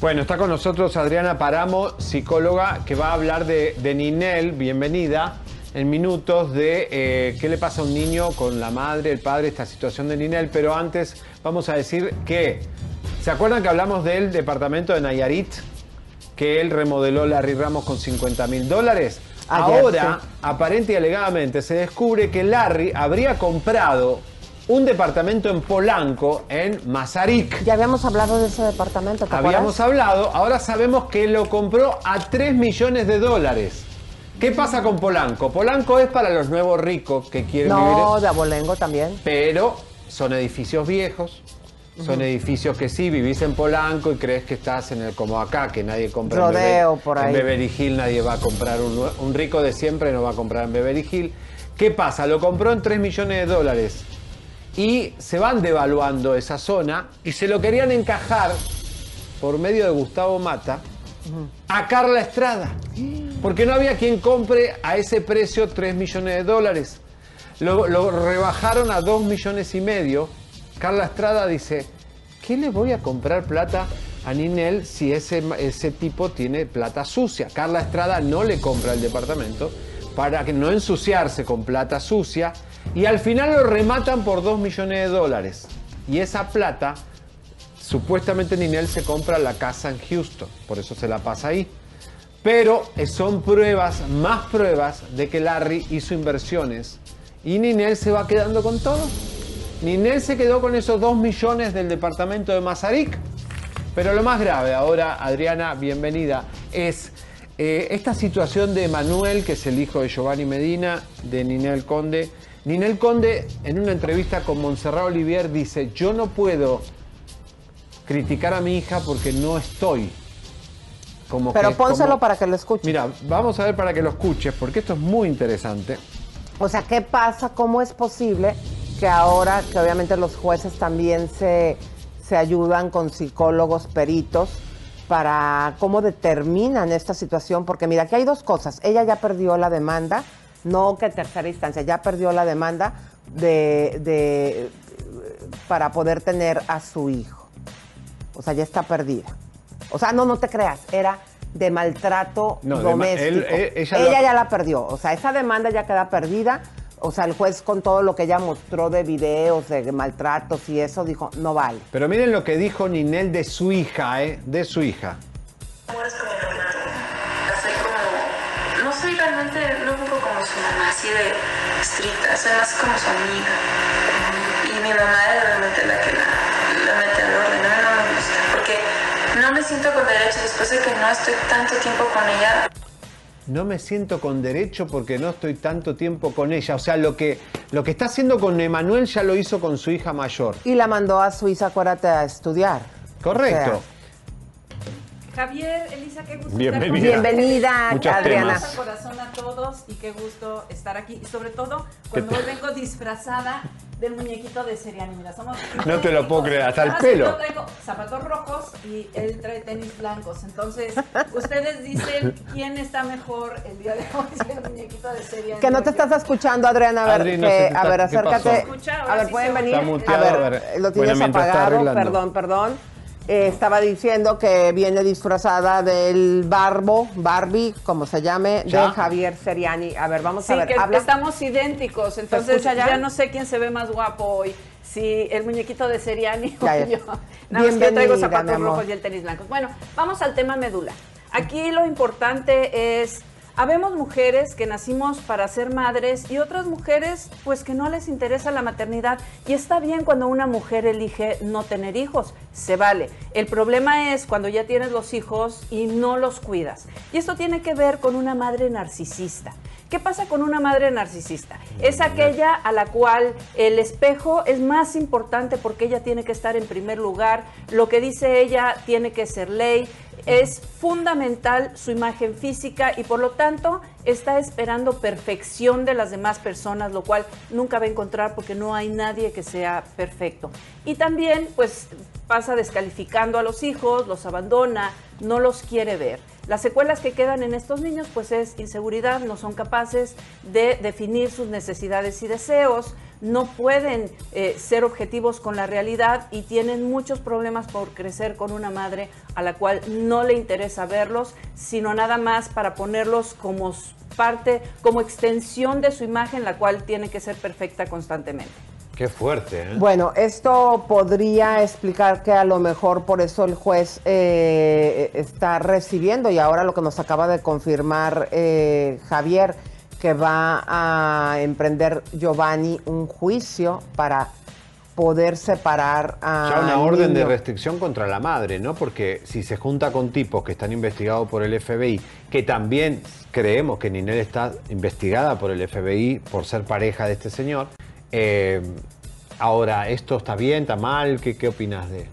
Bueno, está con nosotros Adriana Paramo, psicóloga, que va a hablar de, de Ninel, bienvenida, en minutos de eh, qué le pasa a un niño con la madre, el padre, esta situación de Ninel. Pero antes vamos a decir que, ¿se acuerdan que hablamos del departamento de Nayarit? Que él remodeló Larry Ramos con 50 mil dólares. Ahora, aparente y alegadamente, se descubre que Larry habría comprado un departamento en Polanco, en Mazarik. Ya habíamos hablado de ese departamento, ¿te Habíamos hablado, ahora sabemos que lo compró a 3 millones de dólares. ¿Qué pasa con Polanco? Polanco es para los nuevos ricos que quieren vivir No, en... de Abolengo también. Pero son edificios viejos, Son edificios que sí, vivís en Polanco y crees que estás en el como acá, que nadie compra en Rodeo, Beverly- por en ahí. Beverly Hill, nadie va a comprar un, un rico de siempre no va a comprar en Beverly Hill. ¿Qué pasa? Lo compró en 3 millones de dólares y se van devaluando esa zona y se lo querían encajar por medio de Gustavo Mata a Carla Estrada. Porque no había quien compre a ese precio 3 millones de dólares. Lo, rebajaron a 2 millones y medio. Carla Estrada dice, ¿qué le voy a comprar plata a Ninel si ese, ese tipo tiene plata sucia? Carla Estrada no le compra el departamento para que no ensuciarse con plata sucia y al final lo rematan por 2 millones de dólares. Y esa plata supuestamente Ninel se compra la casa en Houston, por eso se la pasa ahí. Pero eh, son pruebas, más pruebas de que Larry hizo inversiones y Ninel se va quedando con todo. Ninel se quedó con esos 2 millones del departamento de Mazarik. Pero lo más grave ahora, Adriana, bienvenida, es eh, esta situación de Manuel, que es el hijo de Giovanni Medina, de Ninel Conde. Ninel Conde, en una entrevista con Montserrat Olivier, dice, yo no puedo criticar a mi hija porque no estoy. Como Pero que- pónselo como- para que lo escuche. Mira, vamos a ver para que lo escuches, porque esto es muy interesante. O sea, ¿qué pasa? ¿Cómo es posible que ahora, que obviamente los jueces también se, se ayudan con psicólogos, peritos, para cómo determinan esta situación? Porque mira, aquí hay dos cosas. Ella ya perdió la demanda, no que tercera instancia, ya perdió la demanda de, de- para poder tener a su hijo. O sea, ya está perdida. O sea, no, no te creas, era de maltrato No, de ma- doméstico. él- él- ella ella lo- ya la perdió. O sea, esa demanda ya queda perdida. O sea, el juez con todo lo que ella mostró de videos, de maltratos y eso, dijo, no vale. Pero miren lo que dijo Ninel de su hija, ¿eh? De su hija. Mamá, así de estricta, soy más como su amiga. Y mi mamá es realmente la que la, la mete al orden, a mí no me gusta, porque no me siento con derecho después de que no estoy tanto tiempo con ella. No me siento con derecho porque no estoy tanto tiempo con ella. O sea, lo que, lo que está haciendo con Emanuel ya lo hizo con su hija mayor. Y la mandó a Suiza, acuérdate, a estudiar. Correcto. Javier, Elisa, qué gusto Bienvenida. estar con Bienvenida, Muchos Adriana. temas. corazón a todos y qué gusto estar aquí. Y sobre todo cuando hoy vengo disfrazada del muñequito de Seriani. Mira, somos *laughs* No te lo puedo creer, hasta el que pelo. Yo traigo zapatos rojos y él trae tenis blancos. Entonces, ustedes dicen quién está mejor el día de hoy, si el muñequito de Seriani. Que no te estás escuchando, Adriana. A ver, Adri, no que- sé qué a ver, está- acércate. Escucha, A ver, ¿pueden venir? Está a ver, lo tienes Bueno, está apagado. Perdón, perdón. Eh, estaba diciendo que viene disfrazada del Barbo, Barbie, como se llame, ¿Ya? de Javier Seriani. A ver, vamos Sí, a ver. que habla. estamos idénticos, entonces escucha ya? ya? no sé quién se ve más guapo hoy, si el muñequito de Seriani o yo. Nada más que yo traigo zapatos rojos y el tenis blancos. Bueno, vamos al tema médula. Aquí lo importante es, habemos mujeres que nacimos para ser madres y otras mujeres pues que no les interesa la maternidad y está bien cuando una mujer elige no tener hijos, se vale. El problema es cuando ya tienes los hijos y no los cuidas. Y esto tiene que ver con una madre narcisista. ¿Qué pasa con una madre narcisista? Es aquella a la cual el espejo es más importante porque ella tiene que estar en primer lugar, lo que dice ella tiene que ser ley, es fundamental su imagen física y por lo tanto está esperando perfección de las demás personas, lo cual nunca va a encontrar porque no hay nadie que sea perfecto. Y también pues pasa descalificando a los hijos, los abandona, no los quiere ver. Las secuelas que quedan en estos niños pues es inseguridad, no son capaces de definir sus necesidades y deseos, no pueden eh, ser objetivos con la realidad y tienen muchos problemas por crecer con una madre a la cual no le interesa verlos, sino nada más para ponerlos como parte, como extensión de su imagen, la cual tiene que ser perfecta constantemente. Qué fuerte, ¿eh? Bueno, esto podría explicar que a lo mejor por eso el juez eh, está recibiendo, y ahora lo que nos acaba de confirmar eh, Javier, que va a emprender Giovanni un juicio para poder separar a. Ya una orden de restricción contra la madre, ¿no? Porque si se junta con tipos que están investigados por el FBI, que también creemos que Ninel está investigada por el FBI por ser pareja de este señor, eh, Ahora, ¿esto está bien, está mal? ¿Qué, qué opinas de...?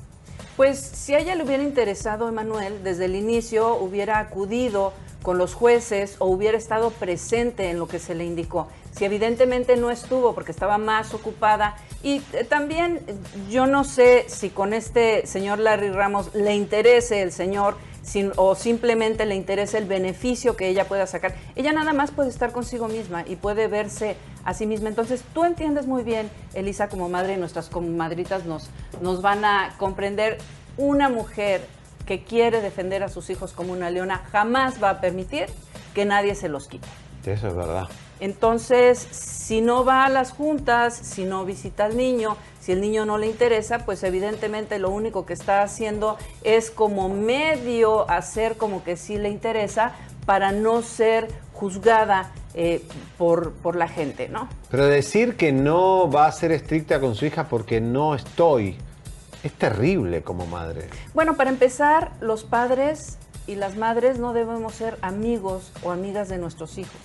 Pues si a ella le hubiera interesado, Emanuel, desde el inicio hubiera acudido con los jueces o hubiera estado presente en lo que se le indicó. Si evidentemente no estuvo porque estaba más ocupada y eh, también eh, yo no sé si con este señor Larry Ramos le interese el señor o simplemente le interesa el beneficio que ella pueda sacar. Ella nada más puede estar consigo misma y puede verse a sí misma. Entonces tú entiendes muy bien, Elisa, como madre y nuestras comadritas nos, nos van a comprender. Una mujer que quiere defender a sus hijos como una leona jamás va a permitir que nadie se los quite. Eso es verdad. Entonces, si no va a las juntas, si no visita al niño, si el niño no le interesa, pues evidentemente lo único que está haciendo es como medio hacer como que sí le interesa para no ser juzgada eh, por, por la gente, ¿no? Pero decir que no va a ser estricta con su hija porque no estoy, es terrible como madre. Bueno, para empezar, los padres y las madres no debemos ser amigos o amigas de nuestros hijos.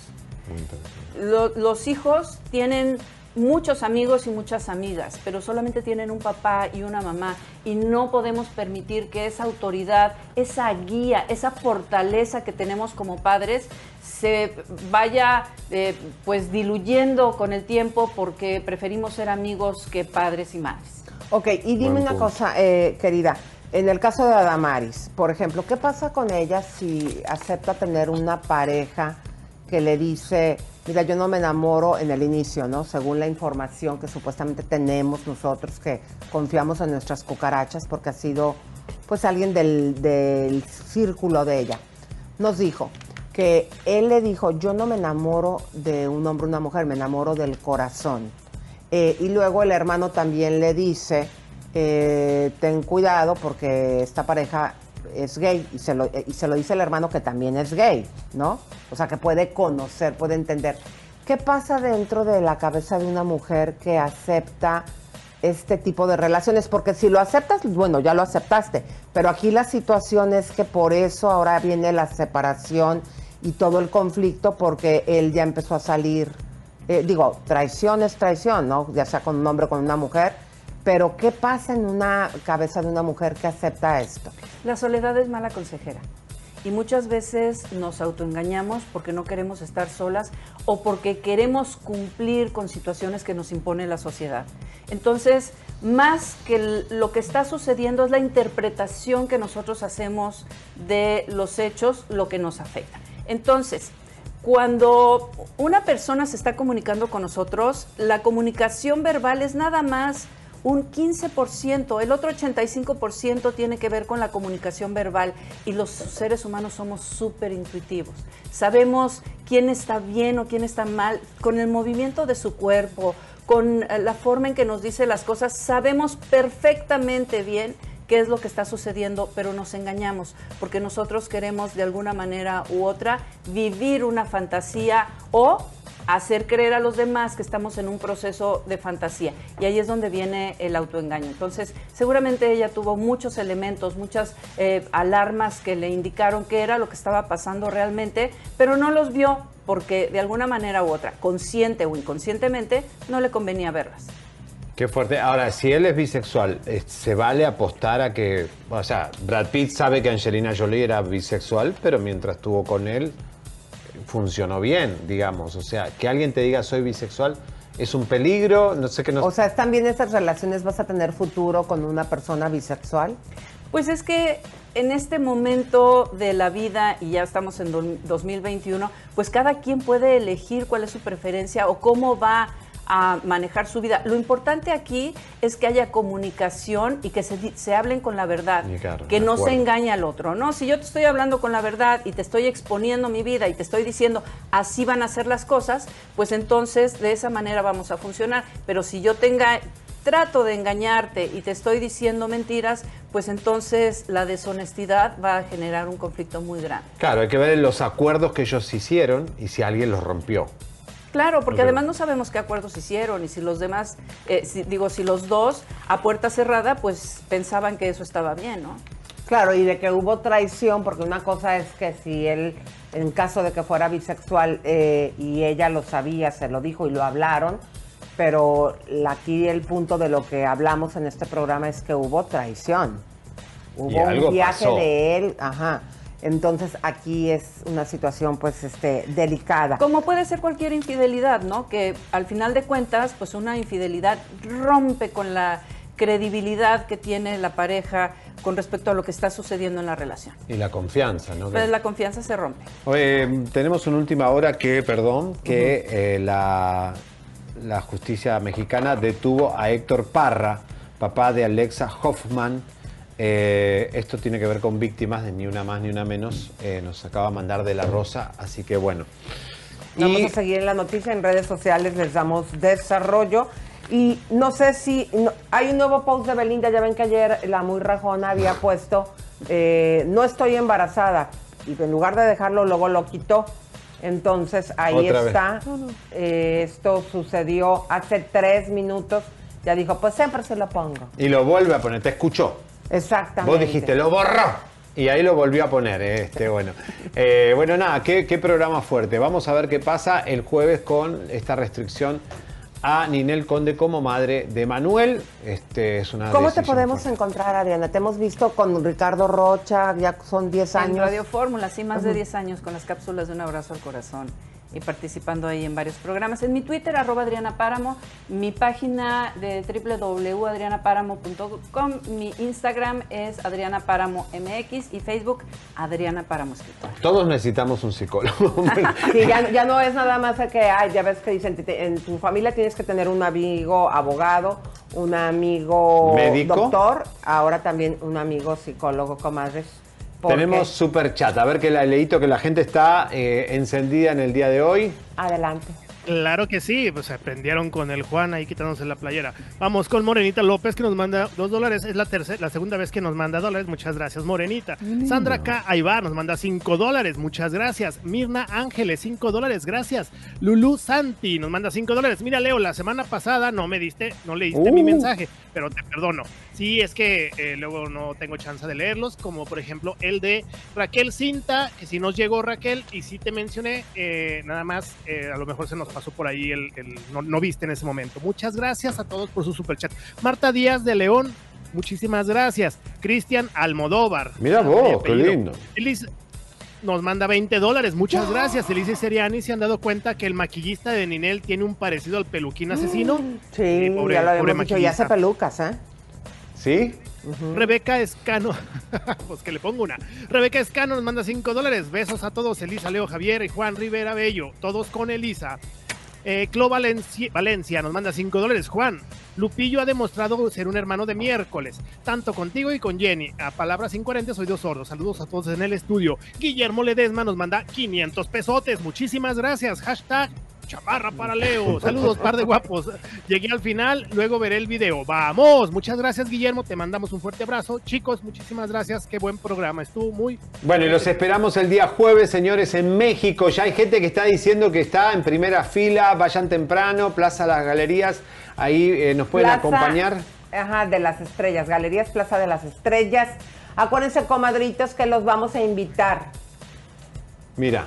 Lo- los hijos tienen muchos amigos y muchas amigas, pero solamente tienen un papá y una mamá y no podemos permitir que esa autoridad, esa guía, esa fortaleza que tenemos como padres se vaya eh, pues diluyendo con el tiempo porque preferimos ser amigos que padres y madres. Ok, y dime Buen una punto. cosa, eh, querida. En el caso de Adamaris, por ejemplo, ¿qué pasa con ella si acepta tener una pareja que le dice, mira, yo no me enamoro en el inicio, ¿no? Según la información que supuestamente tenemos nosotros que confiamos en nuestras cucarachas porque ha sido, pues, alguien del, del círculo de ella. Nos dijo que él le dijo, yo no me enamoro de un hombre o una mujer, me enamoro del corazón. Eh, y luego el hermano también le dice, eh, ten cuidado porque esta pareja es gay y se, lo, eh, y se lo dice el hermano que también es gay, ¿no? O sea, que puede conocer, puede entender. ¿Qué pasa dentro de la cabeza de una mujer que acepta este tipo de relaciones? Porque si lo aceptas, bueno, ya lo aceptaste, pero aquí la situación es que por eso ahora viene la separación y todo el conflicto porque él ya empezó a salir eh, digo, traición es traición, ¿no? Ya sea con un hombre o con una mujer, pero ¿qué pasa en una cabeza de una mujer que acepta esto? La soledad es mala consejera. Y muchas veces nos autoengañamos porque no queremos estar solas o porque queremos cumplir con situaciones que nos impone la sociedad. Entonces, más que lo que está sucediendo es la interpretación que nosotros hacemos de los hechos, lo que nos afecta. Entonces, cuando una persona se está comunicando con nosotros, la comunicación verbal es nada más un 15%, el otro 85% tiene que ver con la comunicación verbal y los seres humanos somos súper intuitivos. Sabemos quién está bien o quién está mal con el movimiento de su cuerpo, con eh, la forma en que nos dice las cosas, sabemos perfectamente bien qué es lo que está sucediendo, pero nos engañamos porque nosotros queremos de alguna manera u otra vivir una fantasía o hacer creer a los demás que estamos en un proceso de fantasía. Y ahí es donde viene el autoengaño. Entonces, seguramente ella tuvo muchos elementos, muchas eh, alarmas que le indicaron qué era lo que estaba pasando realmente, pero no los vio porque de alguna manera u otra, consciente o inconscientemente, no le convenía verlas. Qué fuerte. Ahora, si él es bisexual, eh, ¿se vale apostar a que, o sea, Brad Pitt sabe que Angelina Jolie era bisexual, pero mientras estuvo con él, funcionó bien, digamos. O sea, que alguien te diga soy bisexual es un peligro, no sé qué no O sea, ¿están bien esas relaciones? ¿Vas a tener futuro con una persona bisexual? Pues es que en este momento de la vida, y ya estamos en do- 2021, pues cada quien puede elegir cuál es su preferencia o cómo va a manejar su vida. Lo importante aquí es que haya comunicación y que se, se hablen con la verdad, que no se engañe al otro, ¿no? Si yo te estoy hablando con la verdad y te estoy exponiendo mi vida y te estoy diciendo así van a ser las cosas, pues entonces de esa manera vamos a funcionar. Pero si yo tenga trato de engañarte y te estoy diciendo mentiras, pues entonces la deshonestidad va a generar un conflicto muy grande. Claro, hay que ver los acuerdos que ellos hicieron y si alguien los rompió. Claro, porque además no sabemos qué acuerdos hicieron y si los demás, eh, si- digo, si los dos a puerta cerrada, pues pensaban que eso estaba bien, ¿no? Claro, y de que hubo traición, porque una cosa es que si él, en caso de que fuera bisexual eh, y ella lo sabía, se lo dijo y lo hablaron, pero aquí el punto de lo que hablamos en este programa es que hubo traición. Hubo un viaje pasó. de él, ajá. Entonces aquí es una situación pues este delicada. Como puede ser cualquier infidelidad, ¿no? Que al final de cuentas, pues una infidelidad rompe con la credibilidad que tiene la pareja con respecto a lo que está sucediendo en la relación. Y la confianza, ¿no? Entonces la confianza se rompe. Oye, tenemos una última hora que, perdón, que eh, la, la justicia mexicana detuvo a Héctor Parra, papá de Alexa Hoffman. Eh, esto tiene que ver con víctimas de ni una más ni una menos. Eh, nos acaba de mandar de la Rosa, así que bueno. Vamos Y- a seguir en la noticia en redes sociales, les damos desarrollo. Y no sé si no- hay un nuevo post de Belinda, ya ven que ayer la muy rajona había puesto eh, no estoy embarazada y en lugar de dejarlo luego lo quitó. Entonces ahí Otra está. Eh, esto sucedió hace tres minutos. Ya dijo, pues siempre se lo pongo. Y lo vuelve a poner, te escuchó. Exactamente. Vos dijiste, lo borró. Y ahí lo volvió a poner, eh, este, bueno. Eh, bueno, nada, qué, qué programa fuerte. Vamos a ver qué pasa el jueves con esta restricción a Ninel Conde como madre de Manuel. Este es una ¿Cómo te podemos fuerte. encontrar, Ariana? Te hemos visto con Ricardo Rocha, ya son 10 En años. Radio Fórmula, sí, más de Ujú. 10 años con las cápsulas de Un Abrazo al Corazón y participando ahí en varios programas. En mi Twitter, arroba Adriana Páramo, mi página de www.adrianapáramo.com, mi Instagram es Adriana Páramo MX y Facebook Adriana Páramo Escritora. Todos necesitamos un psicólogo. *laughs* Sí, ya, ya no es nada más que, ay, ya ves que dicen, te- en tu familia tienes que tener un amigo abogado, un amigo ¿Médico? doctor, ahora también un amigo psicólogo, comadres. Porque- Tenemos super chat. A ver que la leíto que la gente está eh, encendida en el día de hoy. Adelante. Claro que sí, pues se prendieron con el Juan ahí quitándose la playera. Vamos con Morenita López que nos manda dos dólares. Es la tercera, la segunda vez que nos manda dólares. Muchas gracias, Morenita. Sandra K. Aibar nos manda cinco dólares. Muchas gracias. Mirna Ángeles, cinco dólares. Gracias. Lulu Santi nos manda cinco dólares. Mira, Leo, la semana pasada no me diste, no leíste mi Uh. mensaje, pero te perdono. Sí, es que eh, luego no tengo chance de leerlos, como por ejemplo el de Raquel Cinta, que si nos llegó Raquel y sí te mencioné, eh, nada más, eh, a lo mejor se nos pasó por ahí el, el- no, no viste en ese momento. Muchas gracias a todos por su superchat. Marta Díaz de León, muchísimas gracias. Cristian Almodóvar. Mira Ah, vos, qué lindo. Elis nos manda 20 dólares. Muchas gracias. Elise Seriani se han dado cuenta que el maquillista de Ninel tiene un parecido al peluquín asesino. Sí, pobre- ya lo pobre habíamos dicho, y hace pelucas, ¿eh? ¿Sí? Rebeca Escano, *laughs* pues que le pongo una. Rebeca Escano nos manda 5 dólares. Besos a todos, Elisa, Leo, Javier y Juan Rivera Bello. Todos con Elisa. Eh, Clo Valencia, nos manda 5 dólares. Juan, Lupillo ha demostrado ser un hermano de miércoles, tanto contigo y con Jenny. A palabras incoherentes, soy dos sordos. Saludos a todos en el estudio. Guillermo Ledesma nos manda 500 pesotes. Muchísimas gracias. Hashtag chaparra para Leo. Saludos, par de guapos. Llegué al final, luego veré el video. Vamos. Muchas gracias, Guillermo. Te mandamos un fuerte abrazo. Chicos, muchísimas gracias. Qué buen programa. Estuvo muy Bueno, y los esperamos el día jueves, señores, en México. Ya hay gente que está diciendo que está en primera fila. Vayan temprano, Plaza Las Galerías. Ahí eh, nos pueden Plaza, acompañar. Ajá, de las estrellas, Galerías Plaza de las Estrellas. Acuérdense, comadritos, que los vamos a invitar. Mira,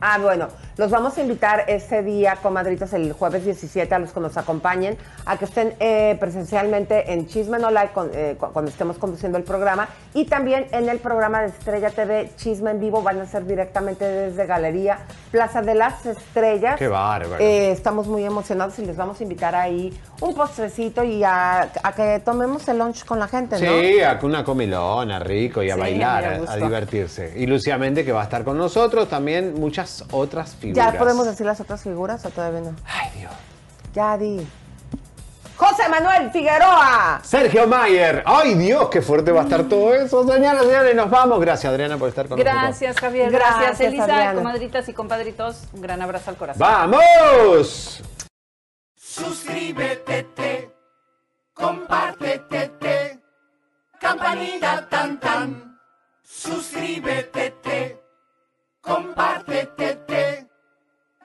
Ah, bueno, los vamos a invitar ese día, comadritos, el jueves 17, a los que nos acompañen, a que estén eh, presencialmente en Chisme No Like con- eh, cu- cuando estemos conduciendo el programa y también en el programa de Estrella TV Chisme en Vivo, van a ser directamente desde Galería Plaza de las Estrellas. Qué bárbaro. Eh, estamos muy emocionados y les vamos a invitar ahí un postrecito y a, a que tomemos el lunch con la gente, ¿no? sí, a una comilona, rico y a Sí, bailar, a, divertirse. Y Lucía Méndez, que va a estar con nosotros, también muchas otras figuras. ¿Ya podemos decir las otras figuras o todavía no? Ay, Dios. Ya di. José Manuel Figueroa. Sergio Mayer. Ay, Dios, qué fuerte va a estar todo eso. Señoras y señores, nos vamos. Gracias, Adriana, por estar con nosotros. Gracias, Javier. Gracias, Gracias, Elisa. Adriana. Comadritas y compadritos, un gran abrazo al corazón. ¡Vamos! Suscríbete, te, compártete, te, campanita tan tan. Suscríbete, te, compártete, te,